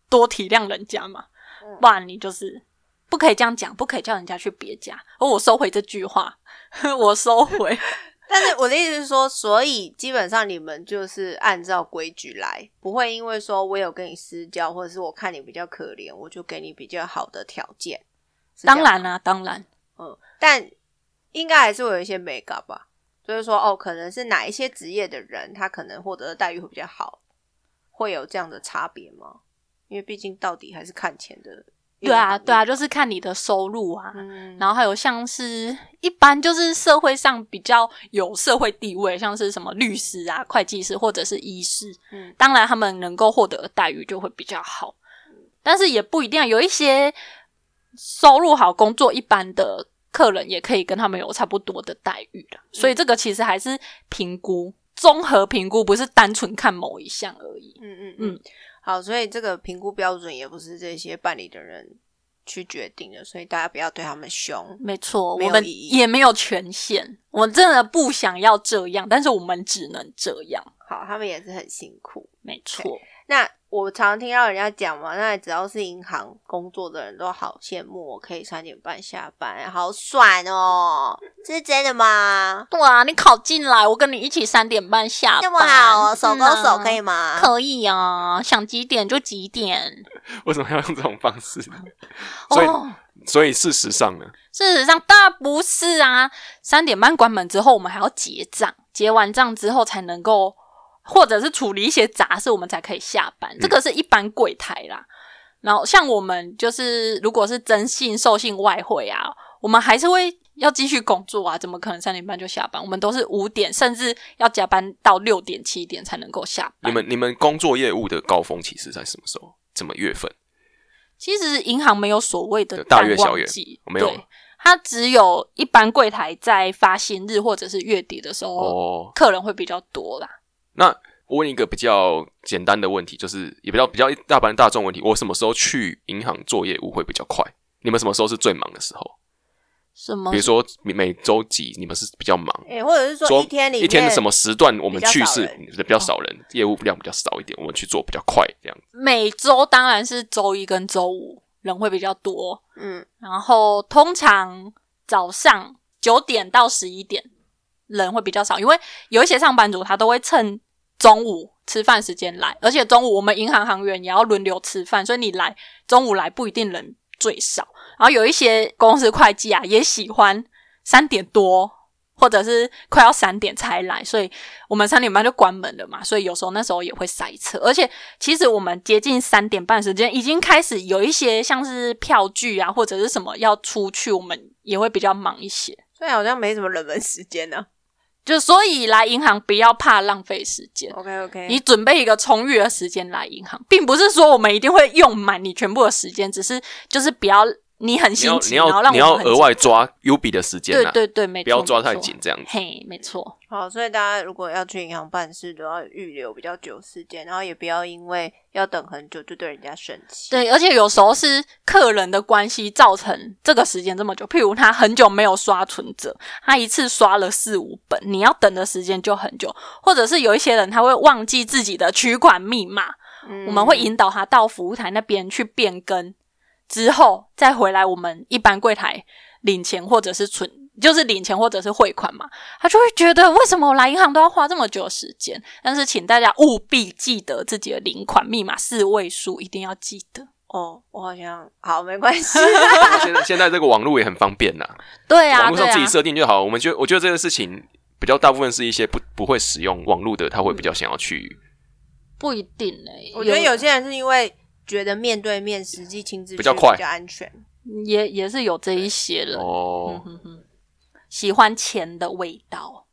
[SPEAKER 3] 多体谅人家嘛，
[SPEAKER 2] 嗯
[SPEAKER 3] 不然你就是不可以这样讲，不可以叫人家去别家。而我收回这句话，[LAUGHS] 我收回。
[SPEAKER 2] 但是我的意思是说，所以基本上你们就是按照规矩来，不会因为说我有跟你私交，或者是我看你比较可怜，我就给你比较好的条件。
[SPEAKER 3] 当然啦、当然，
[SPEAKER 2] 嗯，但应该还是会有一些美感吧。就是说，哦，可能是哪一些职业的人，他可能获得的待遇会比较好，会有这样的差别吗？因为毕竟到底还是看钱的。
[SPEAKER 3] 对啊，对啊，，就是看你的收入啊。
[SPEAKER 2] 嗯，
[SPEAKER 3] 然后还有像是一般就是社会上比较有社会地位，像是什么律师啊、会计师或者是医师，
[SPEAKER 2] 嗯。
[SPEAKER 3] 当然他们能够获得的待遇就会比较好，但是也不一定啊，有一些收入好、工作一般的客人也可以跟他们有差不多的待遇的，所以这个其实还是评估。综合评估不是单纯看某一项而已，
[SPEAKER 2] 嗯嗯
[SPEAKER 3] 嗯。
[SPEAKER 2] 嗯，好，所以这个评估标准也不是这些办理的人去决定的，所以大家不要对他们凶。
[SPEAKER 3] 没错，我们也没有权限，我们真的不想要这样，但是我们只能这样，
[SPEAKER 2] 好，他们也是很辛苦。
[SPEAKER 3] 没错。
[SPEAKER 2] 那我常听到人家讲嘛，那只要是银行工作的人都好羡慕我可以三点半下班，好爽哦！这是真的吗？
[SPEAKER 3] 对啊，你考进来，我跟你一起三点半下班，
[SPEAKER 2] 这么好哦，手勾手可以
[SPEAKER 3] 吗？
[SPEAKER 2] 吗？
[SPEAKER 3] 可以啊，想几点就几点。
[SPEAKER 1] 为什么要用这种方式？所以，
[SPEAKER 3] 哦，
[SPEAKER 1] 所以事实上呢，
[SPEAKER 3] 事实上当然不是啊，三点半关门之后，我们还要结账，结完账之后才能够，或者是处理一些杂事，我们才可以下班。这个是一般柜台啦。然后像我们就是，如果是征信、授信、外汇啊，我们还是会要继续工作啊，怎么可能三点半就下班？我们都是五点，甚至要加班到六点、七点才能够下班。
[SPEAKER 1] 你们你们工作业务的高峰期是在什么时候？怎么月份？
[SPEAKER 3] 其实银行没有所谓的
[SPEAKER 1] 大月小月没有
[SPEAKER 3] 对，它只有一般柜台在发薪日或者是月底的时候，
[SPEAKER 1] 哦，
[SPEAKER 3] 客人会比较多啦。
[SPEAKER 1] 那我问一个比较简单的问题，就是也比较比较大般大众问题，我什么时候去银行做业务会比较快？你们什么时候是最忙的时候？
[SPEAKER 3] 什么？
[SPEAKER 1] 比如说每每周几你们是比较忙？
[SPEAKER 2] 哎、或者是说
[SPEAKER 1] 说
[SPEAKER 2] 一天里
[SPEAKER 1] 一天的什么时段我们去是
[SPEAKER 2] 比
[SPEAKER 1] 比较少人，业务量比较少一点，我们去做比较快这样。
[SPEAKER 3] 每周当然是周一跟周五人会比较多，
[SPEAKER 2] 嗯，
[SPEAKER 3] 然后通常早上九点到十一点人会比较少，因为有一些上班族他都会趁中午吃饭时间来，而且中午我们银行行员也要轮流吃饭，所以你来中午来不一定人最少。然后有一些公司会计啊也喜欢三点多。或者是快要三点才来，所以我们三点半就关门了嘛，所以有时候那时候也会塞车。而且其实我们接近三点半时间，已经开始有一些像是票据啊或者是什么要出去，我们也会比较忙一些。
[SPEAKER 2] 所以好像没什么冷门时间呢、
[SPEAKER 3] 就所以来银行不要怕浪费时间
[SPEAKER 2] ，OK OK，
[SPEAKER 3] 你准备一个充裕的时间来银行，并不是说我们一定会用满你全部的时间，只是就是不要你很
[SPEAKER 1] 你要
[SPEAKER 3] 心急，
[SPEAKER 1] 你
[SPEAKER 3] 然后让
[SPEAKER 1] 要你要额外抓 U B 的时间啊，
[SPEAKER 3] 对对对，没错，
[SPEAKER 1] 不要抓太紧，这样子。
[SPEAKER 3] 嘿，没错，
[SPEAKER 2] 好，所以大家如果要去银行办事，都要预留比较久时间，然后也不要因为要等很久就对人家生气。
[SPEAKER 3] 对，而且有时候是客人的关系造成这个时间这么久，譬如他很久没有刷存折，他一次刷了四五本，你要等的时间就很久，或者是有一些人他会忘记自己的取款密码，
[SPEAKER 2] 嗯
[SPEAKER 3] 我们会引导他到服务台那边去变更，之后再回来我们一般柜台领钱或者是存，就是领钱或者是汇款嘛，他就会觉得为什么我来银行都要花这么久的时间？但是请大家务必记得自己的领款密码四位数，一定要记得。
[SPEAKER 2] 哦，我好像好没关系。[LAUGHS] [LAUGHS]
[SPEAKER 1] 现在现在这个网络也很方便呐，
[SPEAKER 3] 对啊，
[SPEAKER 1] 网络上自己设定就好。我们觉得，我觉得这个事情比较大部分是一些不不会使用网络的，他会比较想要去
[SPEAKER 3] 不一定诶、
[SPEAKER 2] 我觉得有些人是因为觉得面对面实际亲自去
[SPEAKER 1] 比较快
[SPEAKER 2] 比较安全。
[SPEAKER 3] 也也是有这一些人，嗯
[SPEAKER 1] 哦，
[SPEAKER 3] 哼哼，喜欢钱的味道。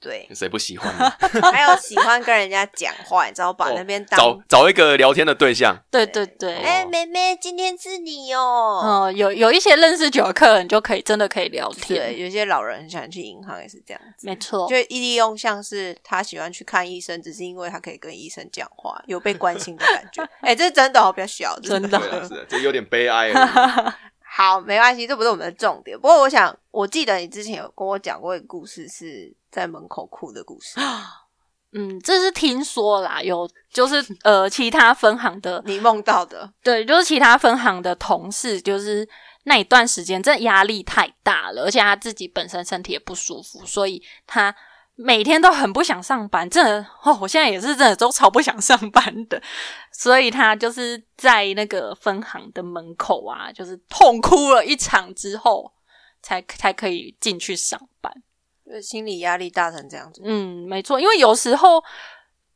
[SPEAKER 2] 对，
[SPEAKER 1] 谁不喜欢呢？[LAUGHS]
[SPEAKER 2] 还有喜欢跟人家讲话，你知道，把那边当
[SPEAKER 1] 找找一个聊天的对象，
[SPEAKER 3] 对对对，
[SPEAKER 2] 哎、妹妹，今天是你哦。
[SPEAKER 3] 嗯，有有一些认识久的客人就可以真的可以聊天
[SPEAKER 2] 对，
[SPEAKER 3] 天，
[SPEAKER 2] 有些老人很喜欢去银行，也是这样子。
[SPEAKER 3] 没错
[SPEAKER 2] 就，利用像是他喜欢去看医生，只是因为他可以跟医生讲话，有被关心的感觉。[LAUGHS] 哎、这是真的哦，比较小，
[SPEAKER 3] 真的
[SPEAKER 1] 是的，这有点悲哀。[LAUGHS]
[SPEAKER 2] 好，没关系，这不是我们的重点。不过，我想，我记得你之前有跟我讲过一个故事，是在门口哭的故事。[GASPS]
[SPEAKER 3] 嗯，这是听说啦，有就是呃，其他分行的，
[SPEAKER 2] 你梦到的，
[SPEAKER 3] 对，就是其他分行的同事，就是那一段时间，这压力太大了，而且他自己本身身体也不舒服，所以他每天都很不想上班，真的哦，我现在也是真的都超不想上班的，所以他就是在那个分行的门口啊，就是痛哭了一场之后，才才可以进去上班。
[SPEAKER 2] 就是心理压力大成这样子。
[SPEAKER 3] 嗯，没错，因为有时候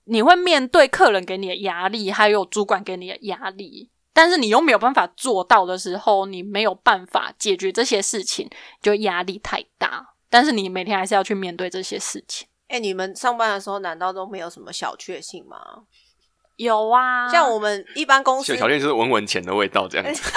[SPEAKER 3] 你会面对客人给你的压力，还有主管给你的压力，但是你又没有办法做到的时候，你没有办法解决这些事情，就压力太大。但是你每天还是要去面对这些事情。
[SPEAKER 2] 哎、你们上班的时候难道都没有什么小确幸吗？
[SPEAKER 3] 有啊，
[SPEAKER 2] 像我们一般公司
[SPEAKER 1] 小条件就是闻闻钱的味道这样子。[LAUGHS]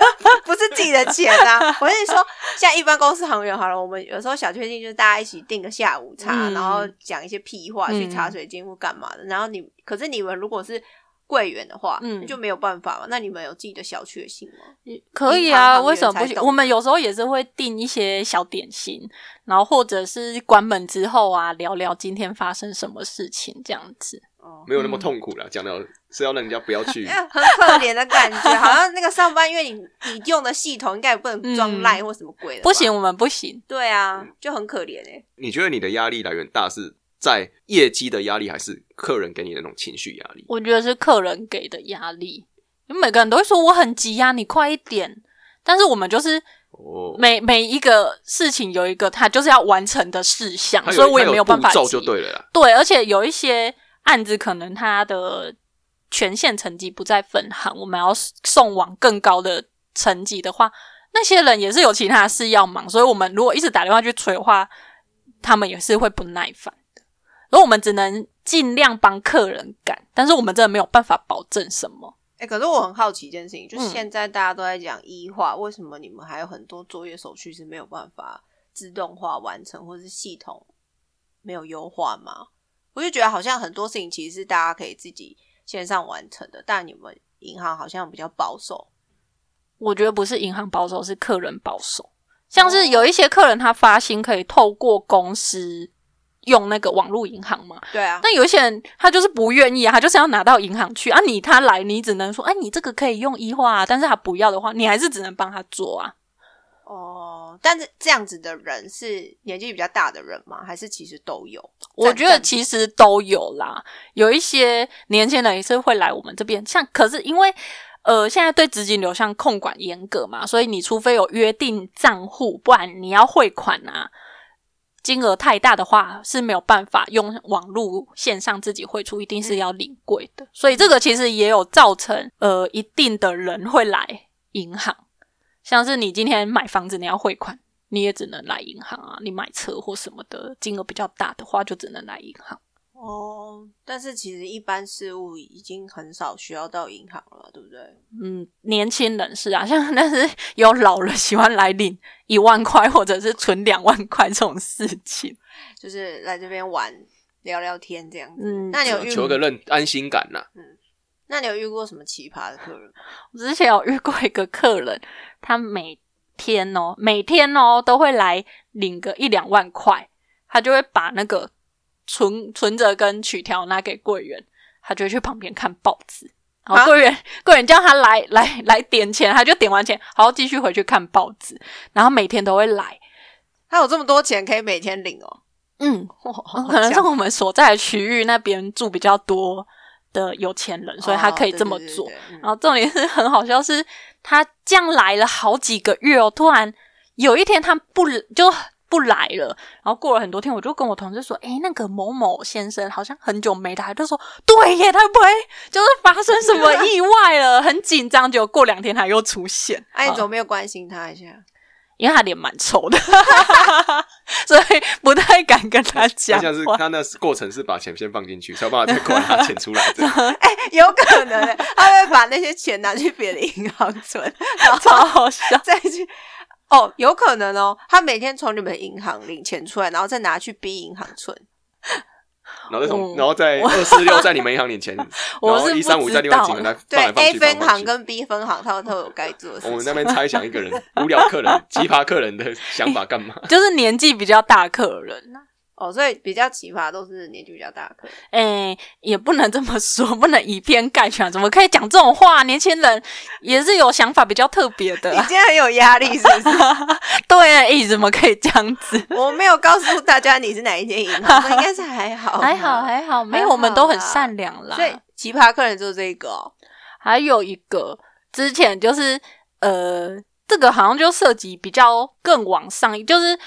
[SPEAKER 1] [LAUGHS]
[SPEAKER 2] 不是自己的钱啊！[LAUGHS] 我跟你说，像一般公司行员好了，我们有时候小确幸就是大家一起订个下午茶，
[SPEAKER 3] 嗯
[SPEAKER 2] 然后讲一些屁话，
[SPEAKER 3] 嗯
[SPEAKER 2] 去茶水间或干嘛的。然后你，可是你们如果是柜员的话，
[SPEAKER 3] 嗯
[SPEAKER 2] 就没有办法嘛。那你们有自己的小确幸吗？
[SPEAKER 3] 可以啊，为什么不行？我们有时候也是会订一些小点心，然后或者是关门之后啊，聊聊今天发生什么事情这样子。
[SPEAKER 2] 哦，
[SPEAKER 1] 没有那么痛苦了，讲的是要让人家不要去。[LAUGHS]
[SPEAKER 2] 很可怜的感觉，好像那个上班，因为你你用的系统应该也不能装
[SPEAKER 3] 嗯
[SPEAKER 2] 赖或什么鬼的，
[SPEAKER 3] 不行，。我们不行。
[SPEAKER 2] 对啊，就很可怜哎。
[SPEAKER 1] 你觉得你的压力来源大是在业绩的压力，还是客人给你的那种情绪压力？
[SPEAKER 3] 我觉得是客人给的压力，因为每个人都会说我很急呀、你快一点。但是我们就是
[SPEAKER 1] 哦，
[SPEAKER 3] 每每一个事情有一个他就是要完成的事项，所以我也
[SPEAKER 1] 它
[SPEAKER 3] 没有办法
[SPEAKER 1] 就对了啦。
[SPEAKER 3] 对，而且有一些案子可能它的权限层级不在分行，我们要送往更高的层级的话，那些人也是有其他事要忙，所以我们如果一直打电话去催的话，他们也是会不耐烦的。而我们只能尽量帮客人赶，但是我们真的没有办法保证什么。
[SPEAKER 2] 哎、可是我很好奇一件事情，就是
[SPEAKER 3] 嗯
[SPEAKER 2] 现在大家都在讲医化，为什么你们还有很多作业手续是没有办法自动化完成，或是系统没有优化吗？我就觉得好像很多事情其实是大家可以自己线上完成的，但你们银行好像比较保守。
[SPEAKER 3] 我觉得不是银行保守，是客人保守。像是有一些客人他发薪可以透过公司用那个网络银行嘛，
[SPEAKER 2] 对啊，
[SPEAKER 3] 那有一些人他就是不愿意啊，他就是要拿到银行去啊。你他来，你只能说，哎，你这个可以用一化啊，但是他不要的话，你还是只能帮他做啊。
[SPEAKER 2] 哦，但是这样子的人是年纪比较大的人吗？还是其实都有？
[SPEAKER 3] 我觉得其实都有啦，有一些年轻人也是会来我们这边，像可是因为呃现在对资金流向控管严格嘛，所以你除非有约定账户，不然你要汇款啊，金额太大的话是没有办法用网络线上自己汇出，一定是要领柜的，所以这个其实也有造成呃一定的人会来银行，像是你今天买房子你要汇款。你也只能来银行啊，你买车或什么的金额比较大的话，就只能来银行。
[SPEAKER 2] 哦，但是其实一般事务已经很少需要到银行了，对不对？
[SPEAKER 3] 嗯，年轻人是啊，[LAUGHS] 像但是有老人喜欢来领一万块或者是存两万块这种事情。
[SPEAKER 2] 就是来这边玩聊聊天这样子。
[SPEAKER 3] 嗯，
[SPEAKER 2] 那你有
[SPEAKER 1] 求个认安心感呐、
[SPEAKER 2] 那你有遇过什么奇葩的客人？
[SPEAKER 3] 我之前有遇过一个客人，他每天哦，每天哦都会来领个一两万块，他就会把那个存存折跟取条拿给柜员，他就会去旁边看报纸，然后柜员柜员叫他来来来点钱，他就点完钱，好继续回去看报纸，然后每天都会来。
[SPEAKER 2] 他有这么多钱可以每天领哦。
[SPEAKER 3] 嗯，可能是我们所在的区域那边住比较多的有钱人，所以他可以这么做。
[SPEAKER 2] 哦对对对对嗯
[SPEAKER 3] 然后重点是很好笑，是他这样来了好几个月哦，突然有一天他不就不来了，然后过了很多天，我就跟我同事说：“诶，那个某某先生好像很久没来。”他就说：“对耶，他不会就是发生什么意外了？很紧张。”结果过两天他又出现，[LAUGHS]
[SPEAKER 2] 哎、你
[SPEAKER 3] 啊
[SPEAKER 2] 怎么没有关心他一下？
[SPEAKER 3] 因为他脸蛮臭的，[LAUGHS] 所以不太敢跟他
[SPEAKER 1] 他
[SPEAKER 3] 讲
[SPEAKER 1] 像是。他那过程是把钱先放进去，才有办法再过来拿钱出来。这样 [LAUGHS]
[SPEAKER 2] 哎、有可能、欸，他会把那些钱拿去别的银行存，然 [LAUGHS]
[SPEAKER 3] 超
[SPEAKER 2] 后
[SPEAKER 3] 好笑，
[SPEAKER 2] 再去。哦，有可能哦，他每天从你们银行领钱出来，然后再拿去 B 银行存。
[SPEAKER 1] 然后再从
[SPEAKER 3] 嗯
[SPEAKER 1] 然后再二四六在你们银行领钱，[LAUGHS] 然
[SPEAKER 3] 我是
[SPEAKER 1] 后一三五在另外
[SPEAKER 3] 道
[SPEAKER 1] 几个那放
[SPEAKER 2] 对
[SPEAKER 1] 来放
[SPEAKER 2] ，A
[SPEAKER 1] 去放来放去。
[SPEAKER 2] 分行跟 B 分行，他们都有该做的事情。
[SPEAKER 1] 我们那边猜想一个人无聊客人、[LAUGHS] 奇葩客人的想法干嘛？[LAUGHS]
[SPEAKER 3] 就是年纪比较大客人。
[SPEAKER 2] 哦，所以比较奇葩都是年纪比较大的客人。
[SPEAKER 3] 哎、也不能这么说，[LAUGHS] 不能以偏概全，怎么可以讲这种话？年轻人也是有想法比较特别的
[SPEAKER 2] 你
[SPEAKER 3] 啊、
[SPEAKER 2] 今天很有压力是不是？[LAUGHS]
[SPEAKER 3] 对啊，哎、怎么可以这样子？[LAUGHS]
[SPEAKER 2] 我没有告诉大家你是哪一间银行，应该是还好，
[SPEAKER 3] 还好，。还好，没有，我们都很善良啦。
[SPEAKER 2] 所以奇葩客人就是这个哦。
[SPEAKER 3] 还有一个之前就是呃，这个好像就涉及比较更往上，就是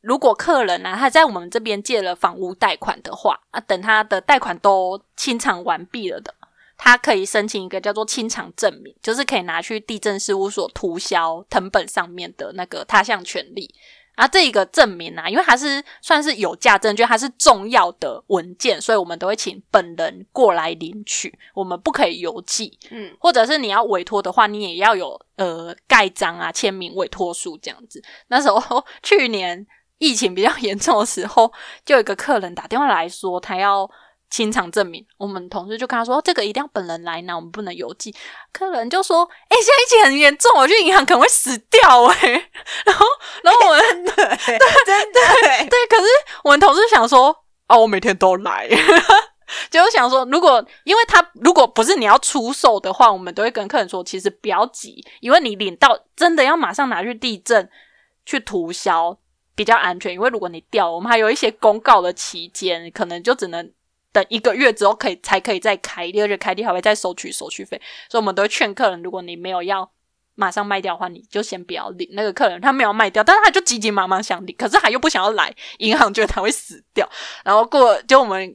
[SPEAKER 3] 如果客人啊他在我们这边借了房屋贷款的话啊，等他的贷款都清偿完毕了的，他可以申请一个叫做清偿证明，就是可以拿去地震事务所涂销藤本上面的那个他项权利。啊，这一个证明啊，因为它是算是有价证券，它是重要的文件，所以我们都会请本人过来领取，我们不可以邮寄。
[SPEAKER 2] 嗯，
[SPEAKER 3] 或者是你要委托的话，你也要有呃盖章啊、签名、委托书这样子。那时候 [LAUGHS] 去年疫情比较严重的时候，就有一个客人打电话来说他要清场证明，我们同事就跟他说、这个一定要本人来拿，我们不能邮寄。客人就说：“哎、现在疫情很严重，我去银行可能会死掉。哎、然后，然后我们
[SPEAKER 2] 对，真的欸，
[SPEAKER 3] 对，可是我们同事想说，啊，我每天都来，就是想说，如果因为他如果不是你要出售的话，我们都会跟客人说，其实不要急，因为你领到真的要马上拿去地震去涂销比较安全，因为如果你掉，我们还有一些公告的期间，可能就只能。等一个月之后可以才可以再开，第二个开地还会再收取手续费，所以我们都会劝客人，如果你没有要马上卖掉的话，你就先不要领。那个客人他没有卖掉，但是他就急急忙忙想领，可是他又不想要来，银行觉得他会死掉。然后过就我们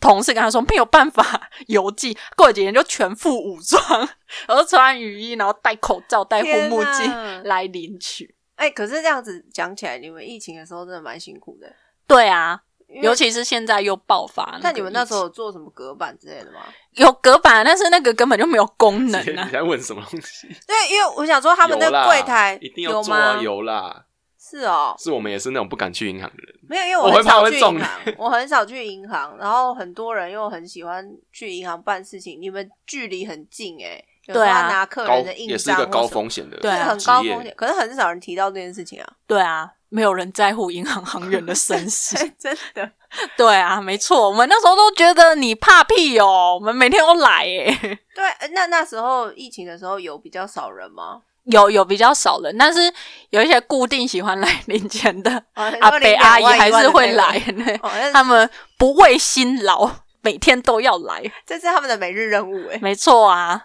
[SPEAKER 3] 同事跟他说没有办法邮寄，过了几天就全副武装，[LAUGHS] 然后穿雨衣，然后戴口罩、戴护目镜来领取。
[SPEAKER 2] 哎、可是这样子讲起来，你们疫情的时候真的蛮辛苦的。
[SPEAKER 3] 对啊，尤其是现在又爆发。
[SPEAKER 2] 那你们那时候
[SPEAKER 3] 候
[SPEAKER 2] 有做什么隔板之类的吗？
[SPEAKER 3] 有隔板，但是那个根本就没有功能
[SPEAKER 1] 你
[SPEAKER 3] 啊。[LAUGHS]
[SPEAKER 1] 在问什么东西？
[SPEAKER 2] 对，因为我想说他们那
[SPEAKER 1] 有啦
[SPEAKER 2] 柜台
[SPEAKER 1] 一定要
[SPEAKER 2] 有
[SPEAKER 1] 做啊，
[SPEAKER 2] 吗？
[SPEAKER 1] 有啦。
[SPEAKER 2] 是哦，
[SPEAKER 1] 是我们也是那种不敢去银行的人。
[SPEAKER 2] 没有，因为
[SPEAKER 1] 我会
[SPEAKER 2] 很少去
[SPEAKER 1] 怕会中
[SPEAKER 2] 银行，[LAUGHS] 我很少去银行，然后很多人又很喜欢去银行办事情。你们距离很近哎、
[SPEAKER 3] 对啊
[SPEAKER 2] 拿客
[SPEAKER 1] 高
[SPEAKER 2] 人的印章
[SPEAKER 1] 也是一个高风险的
[SPEAKER 3] 对啊
[SPEAKER 2] 很高风险，可是很少人提到这件事情啊。
[SPEAKER 3] 对啊，没有人在乎银行行员的生死。[LAUGHS]
[SPEAKER 2] 真的，
[SPEAKER 3] 对啊，没错，我们那时候都觉得你怕屁哦，我们每天都来耶。
[SPEAKER 2] 对，呃那那时候疫情的时候有比较少人吗？
[SPEAKER 3] 有有比较少人，但是有一些固定喜欢来领钱的
[SPEAKER 2] 啊
[SPEAKER 3] 阿伯阿姨还是会来，呢。
[SPEAKER 2] 哦，
[SPEAKER 3] 他们不畏辛劳，每天都要来。
[SPEAKER 2] 这是他们的每日任务哎，
[SPEAKER 3] 没错啊，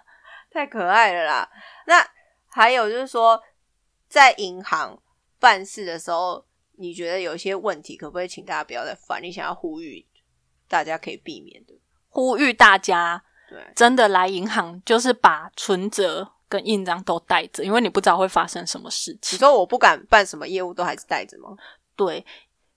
[SPEAKER 2] 太可爱了啦。那还有就是说，在银行办事的时候，你觉得有一些问题，可不可以请大家不要再犯？你想要呼吁大家可以避免的，
[SPEAKER 3] 呼吁大家
[SPEAKER 2] 对。
[SPEAKER 3] 真的来银行，就是把存折跟印章都带着，因为你不知道会发生什么事
[SPEAKER 2] 你
[SPEAKER 3] 情。
[SPEAKER 2] 说我不敢办什么业务，都还是带着吗？
[SPEAKER 3] 对，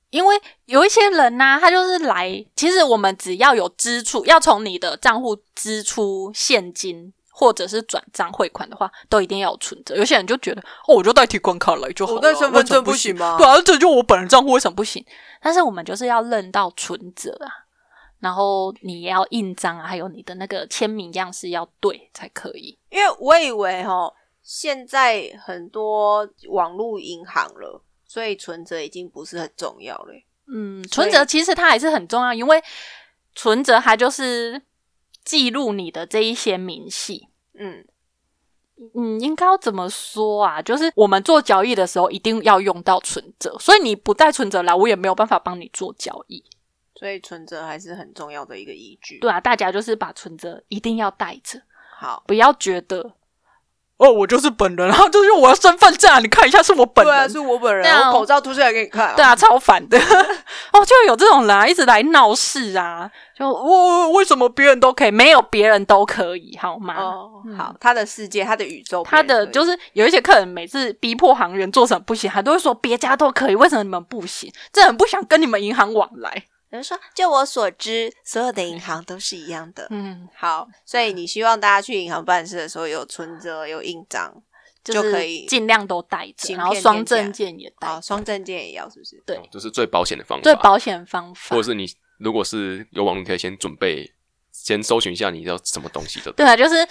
[SPEAKER 3] 因为有一些人呐、他就是来，其实我们只要有支出，要从你的账户支出现金。或者是转账汇款的话，都一定要有存折。有些人就觉得，哦，我就代替关卡来就好了，
[SPEAKER 2] 我带身份证
[SPEAKER 3] 不
[SPEAKER 2] 不行吗
[SPEAKER 3] 对啊，这就我本人账户，为什么不行？但是我们就是要认到存折啊，然后你也要印章啊，还有你的那个签名样式要对才可以。
[SPEAKER 2] 因为我以为哈，现在很多网络银行了，所以存折已经不是很重要了。
[SPEAKER 3] 嗯，存折其实它还是很重要，因为存折它就是记录你的这一些明细。
[SPEAKER 2] 嗯，
[SPEAKER 3] 嗯，应该要怎么说啊？就是我们做交易的时候一定要用到存折，所以你不带存折来，我也没有办法帮你做交易。
[SPEAKER 2] 所以存折还是很重要的一个依据。
[SPEAKER 3] 对啊，大家就是把存折一定要带着，
[SPEAKER 2] 好，
[SPEAKER 3] 不要觉得哦，我就是本人，然后就是我的身份证啊，你看一下是我本人。
[SPEAKER 2] 对啊，是我本人，
[SPEAKER 3] 对啊
[SPEAKER 2] 我口罩凸出来给你看、
[SPEAKER 3] 对啊，，超烦的。[LAUGHS] 哦，就有这种人啊，一直来闹事啊，就我、为什么别人都可以，没有别人都可以，好吗？
[SPEAKER 2] 哦，
[SPEAKER 3] 嗯
[SPEAKER 2] 好，他的世界，他的宇宙，
[SPEAKER 3] 他的就是有一些客人每次逼迫行员做什么不行，他都会说别家都可以，为什么你们不行？这很不想跟你们银行往来。
[SPEAKER 2] 人说，就我所知，所有的银行都是一样的。
[SPEAKER 3] 嗯，
[SPEAKER 2] 好，所以你希望大家去银行办事的时候有存折、有印章，
[SPEAKER 3] 就
[SPEAKER 2] 就可以
[SPEAKER 3] 尽量都带着，然后双证件也带
[SPEAKER 2] 哦，双证件也要，是不是？
[SPEAKER 3] 对，
[SPEAKER 1] 这是最保险的方法。
[SPEAKER 3] 最保险方法
[SPEAKER 1] 或者。是你如果是有网络，可以先准备，先搜寻一下你要什么东西的，
[SPEAKER 3] 对啊，就是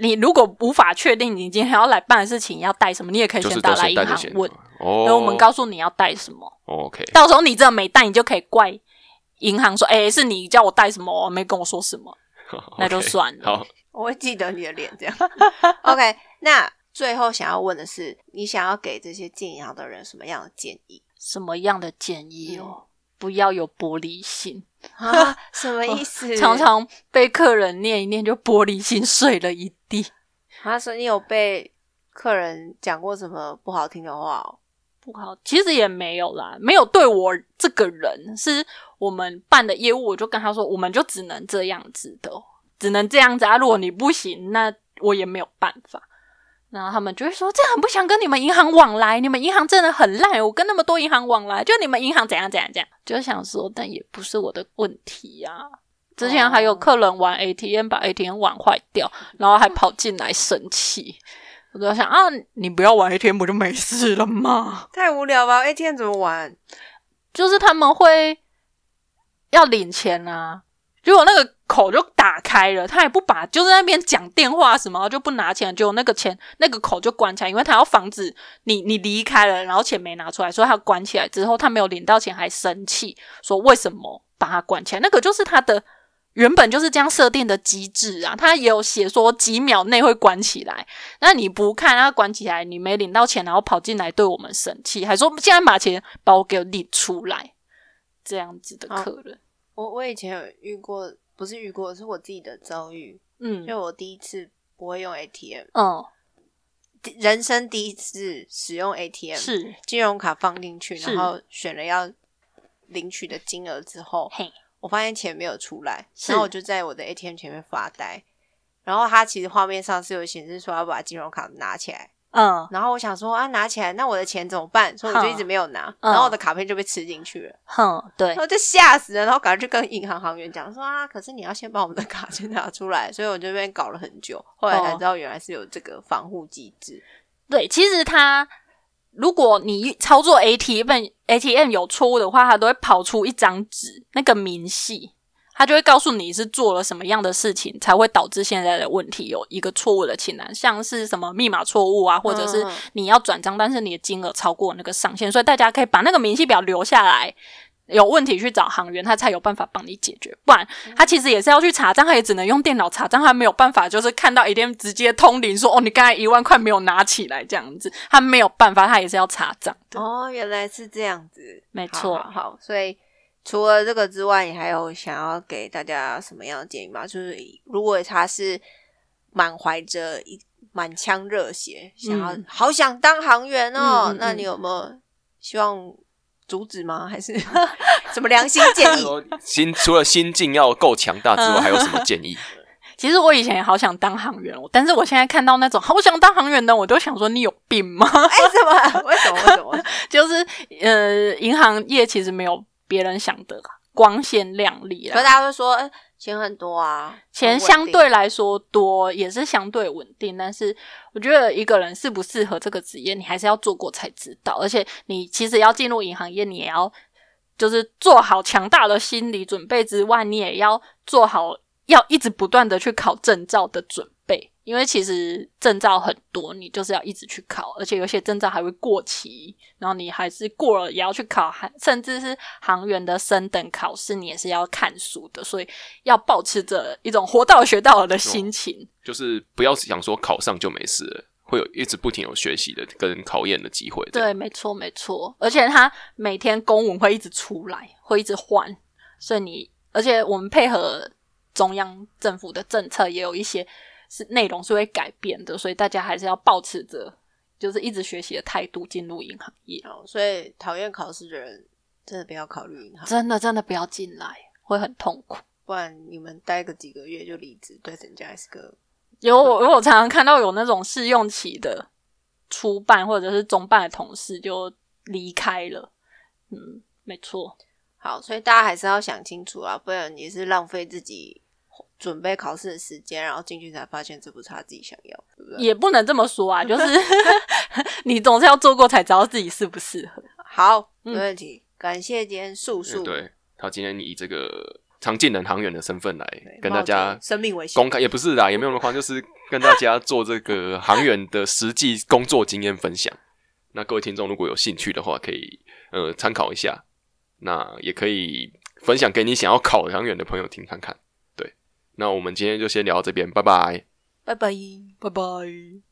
[SPEAKER 3] 你如果无法确定你今天要来办的事情要带什么，你也可以
[SPEAKER 1] 就是
[SPEAKER 3] 打来银行问，
[SPEAKER 1] 哦。
[SPEAKER 3] 然后我们告诉你要带什么。
[SPEAKER 1] 哦 OK，
[SPEAKER 3] 到时候你真的没带，你就可以怪银行说：“哎、是你叫我带什么，没跟我说什么。[LAUGHS] ”那就算了。
[SPEAKER 1] 好，
[SPEAKER 2] 我会记得你的脸，这样。[LAUGHS] OK，那最后想要问的是，你想要给这些进银行的人什么样的建议
[SPEAKER 3] 什么样的建议
[SPEAKER 2] 嗯
[SPEAKER 3] 哦？不要有玻璃心，
[SPEAKER 2] 啊？什么意思？[LAUGHS]
[SPEAKER 3] 常常被客人念一念就玻璃心碎了一地。
[SPEAKER 2] 他说你有被客人讲过什么不好听的话哦？
[SPEAKER 3] 不好，其实也没有啦，没有对我这个人，是我们办的业务，我就跟他说，我们就只能这样子的，只能这样子啊。如果你不行，那我也没有办法。然后他们就会说，这很不想跟你们银行往来，你们银行真的很烂，我跟那么多银行往来，就你们银行怎样怎样怎样，就想说，但也不是我的问题呀、之前还有客人玩 ATM，把 ATM 玩坏掉，然后还跑进来生气。我都在想啊，你不要玩 ATM 不就没事了吗？
[SPEAKER 2] 太无聊吧？ATM 怎么玩？
[SPEAKER 3] 就是他们会要领钱啊，结果那个口就打开了，他也不把，就是那边讲电话什么就不拿钱，结果那个钱那个口就关起来，因为他要防止你你离开了，然后钱没拿出来，所以他关起来之后，他没有领到钱还生气，说为什么把它关起来？那个就是他的。原本就是这样设定的机制啊，他也有写说几秒内会关起来，那你不看它关起来，你没领到钱，然后跑进来对我们生气，还说现在把钱把我给我领出来，这样子的客人，
[SPEAKER 2] 我我以前有遇过，不是遇过，是我自己的遭遇。
[SPEAKER 3] 嗯
[SPEAKER 2] 就我第一次不会用 ATM，
[SPEAKER 3] 嗯，
[SPEAKER 2] 人生第一次使用 ATM，
[SPEAKER 3] 是。
[SPEAKER 2] 金融卡放进去，然后选了要领取的金额之后，
[SPEAKER 3] 嘿，
[SPEAKER 2] 我发现钱没有出来，然后我就在我的 ATM 前面发呆。然后它其实画面上是有显示说要把金融卡拿起来，
[SPEAKER 3] 嗯
[SPEAKER 2] 然后我想说啊拿起来，那我的钱怎么办？所以我就一直没有拿，
[SPEAKER 3] 嗯
[SPEAKER 2] 然后我的卡片就被吃进去了，
[SPEAKER 3] 哼，对
[SPEAKER 2] 然，后就吓死了，然后赶快去跟银行行员讲说啊，可是你要先把我们的卡先拿出来，所以我这边搞了很久，后来才知道原来是有这个防护机制。
[SPEAKER 3] 对，其实它如果你操作 ATM ATM 有错误的话，它都会跑出一张纸，那个明细，它就会告诉你是做了什么样的事情才会导致现在的问题有一个错误的清单，像是什么密码错误啊，或者是你要转账，但是你的金额超过那个上限，所以大家可以把那个明细表留下来。有问题去找行员，他才有办法帮你解决。不然，他其实也是要去查账，他也只能用电脑查账，他没有办法就是看到一定直接通灵说：“哦，你刚才一万块没有拿起来。”这样子，他没有办法，他也是要查账的。
[SPEAKER 2] 哦，原来是这样子，好
[SPEAKER 3] 没错
[SPEAKER 2] 好好，所以除了这个之外，你还有想要给大家什么样的建议吗？就是如果他是满怀着一满腔热血，想要、
[SPEAKER 3] 嗯
[SPEAKER 2] 好想当行员哦，
[SPEAKER 3] 嗯嗯嗯
[SPEAKER 2] 那你有没有希望阻止吗？还是 [LAUGHS] 什么良心建议？[LAUGHS]
[SPEAKER 1] 心除了心境要够强大之外，还有什么建议？[LAUGHS]
[SPEAKER 3] 其实我以前也好想当行员，但是我现在看到那种好想当行员的，我都想说你有病吗？
[SPEAKER 2] 哎，什么？为什么？为什么？
[SPEAKER 3] 就是呃，银行业其实没有别人想的光鲜亮丽啦。
[SPEAKER 2] 可是大家都说，哎钱很多啊，
[SPEAKER 3] 钱相对来说多，也是相对稳定，但是我觉得一个人适不适合这个职业，你还是要做过才知道。而且你其实要进入银行业，你也要就是做好强大的心理准备之外，你也要做好要一直不断的去考证照的准备。因为其实证照很多，你就是要一直去考，而且有些证照还会过期，然后你还是过了也要去考，还甚至是航员的升等考试，你也是要看书的，所以要保持着一种活到学到了的心情。
[SPEAKER 1] 就是不要想说考上就没事了，会有一直不停有学习的跟考验的机会。
[SPEAKER 3] 对，没错，没错。而且他每天公文会一直出来，会一直换，所以你，而且我们配合中央政府的政策，也有一些是内容是会改变的，所以大家还是要保持着就是一直学习的态度进入银行业。
[SPEAKER 2] 哦，所以讨厌考试的人真的不要考虑银行，
[SPEAKER 3] 真的，真的不要进来，会很痛苦。
[SPEAKER 2] 不然你们待个几个月就离职，对人家也是个
[SPEAKER 3] 有我，我常常看到有那种试用期的初办或者是中办的同事就离开了。嗯，没错。
[SPEAKER 2] 好，所以大家还是要想清楚啊，不然也是浪费自己准备考试的时间，然后进去才发现这不是他自己想要，对不对？
[SPEAKER 3] 也不能这么说啊，就是 [LAUGHS] 你总是要做过才知道自己适不适合。[LAUGHS]
[SPEAKER 2] 好，没
[SPEAKER 3] 嗯
[SPEAKER 2] 问题。感谢今天素素
[SPEAKER 1] 嗯对他今天以这个常进人航员的身份来跟大家
[SPEAKER 2] 生命危险
[SPEAKER 1] 公开，也不是啦，也没有那么夸张，就是跟大家做这个航员的实际工作经验分享。那各位听众如果有兴趣的话，可以呃参考一下，那也可以分享给你想要考航员的朋友听看看。对，那我们今天就先聊到这边，拜拜。
[SPEAKER 2] 拜拜。
[SPEAKER 3] 拜拜。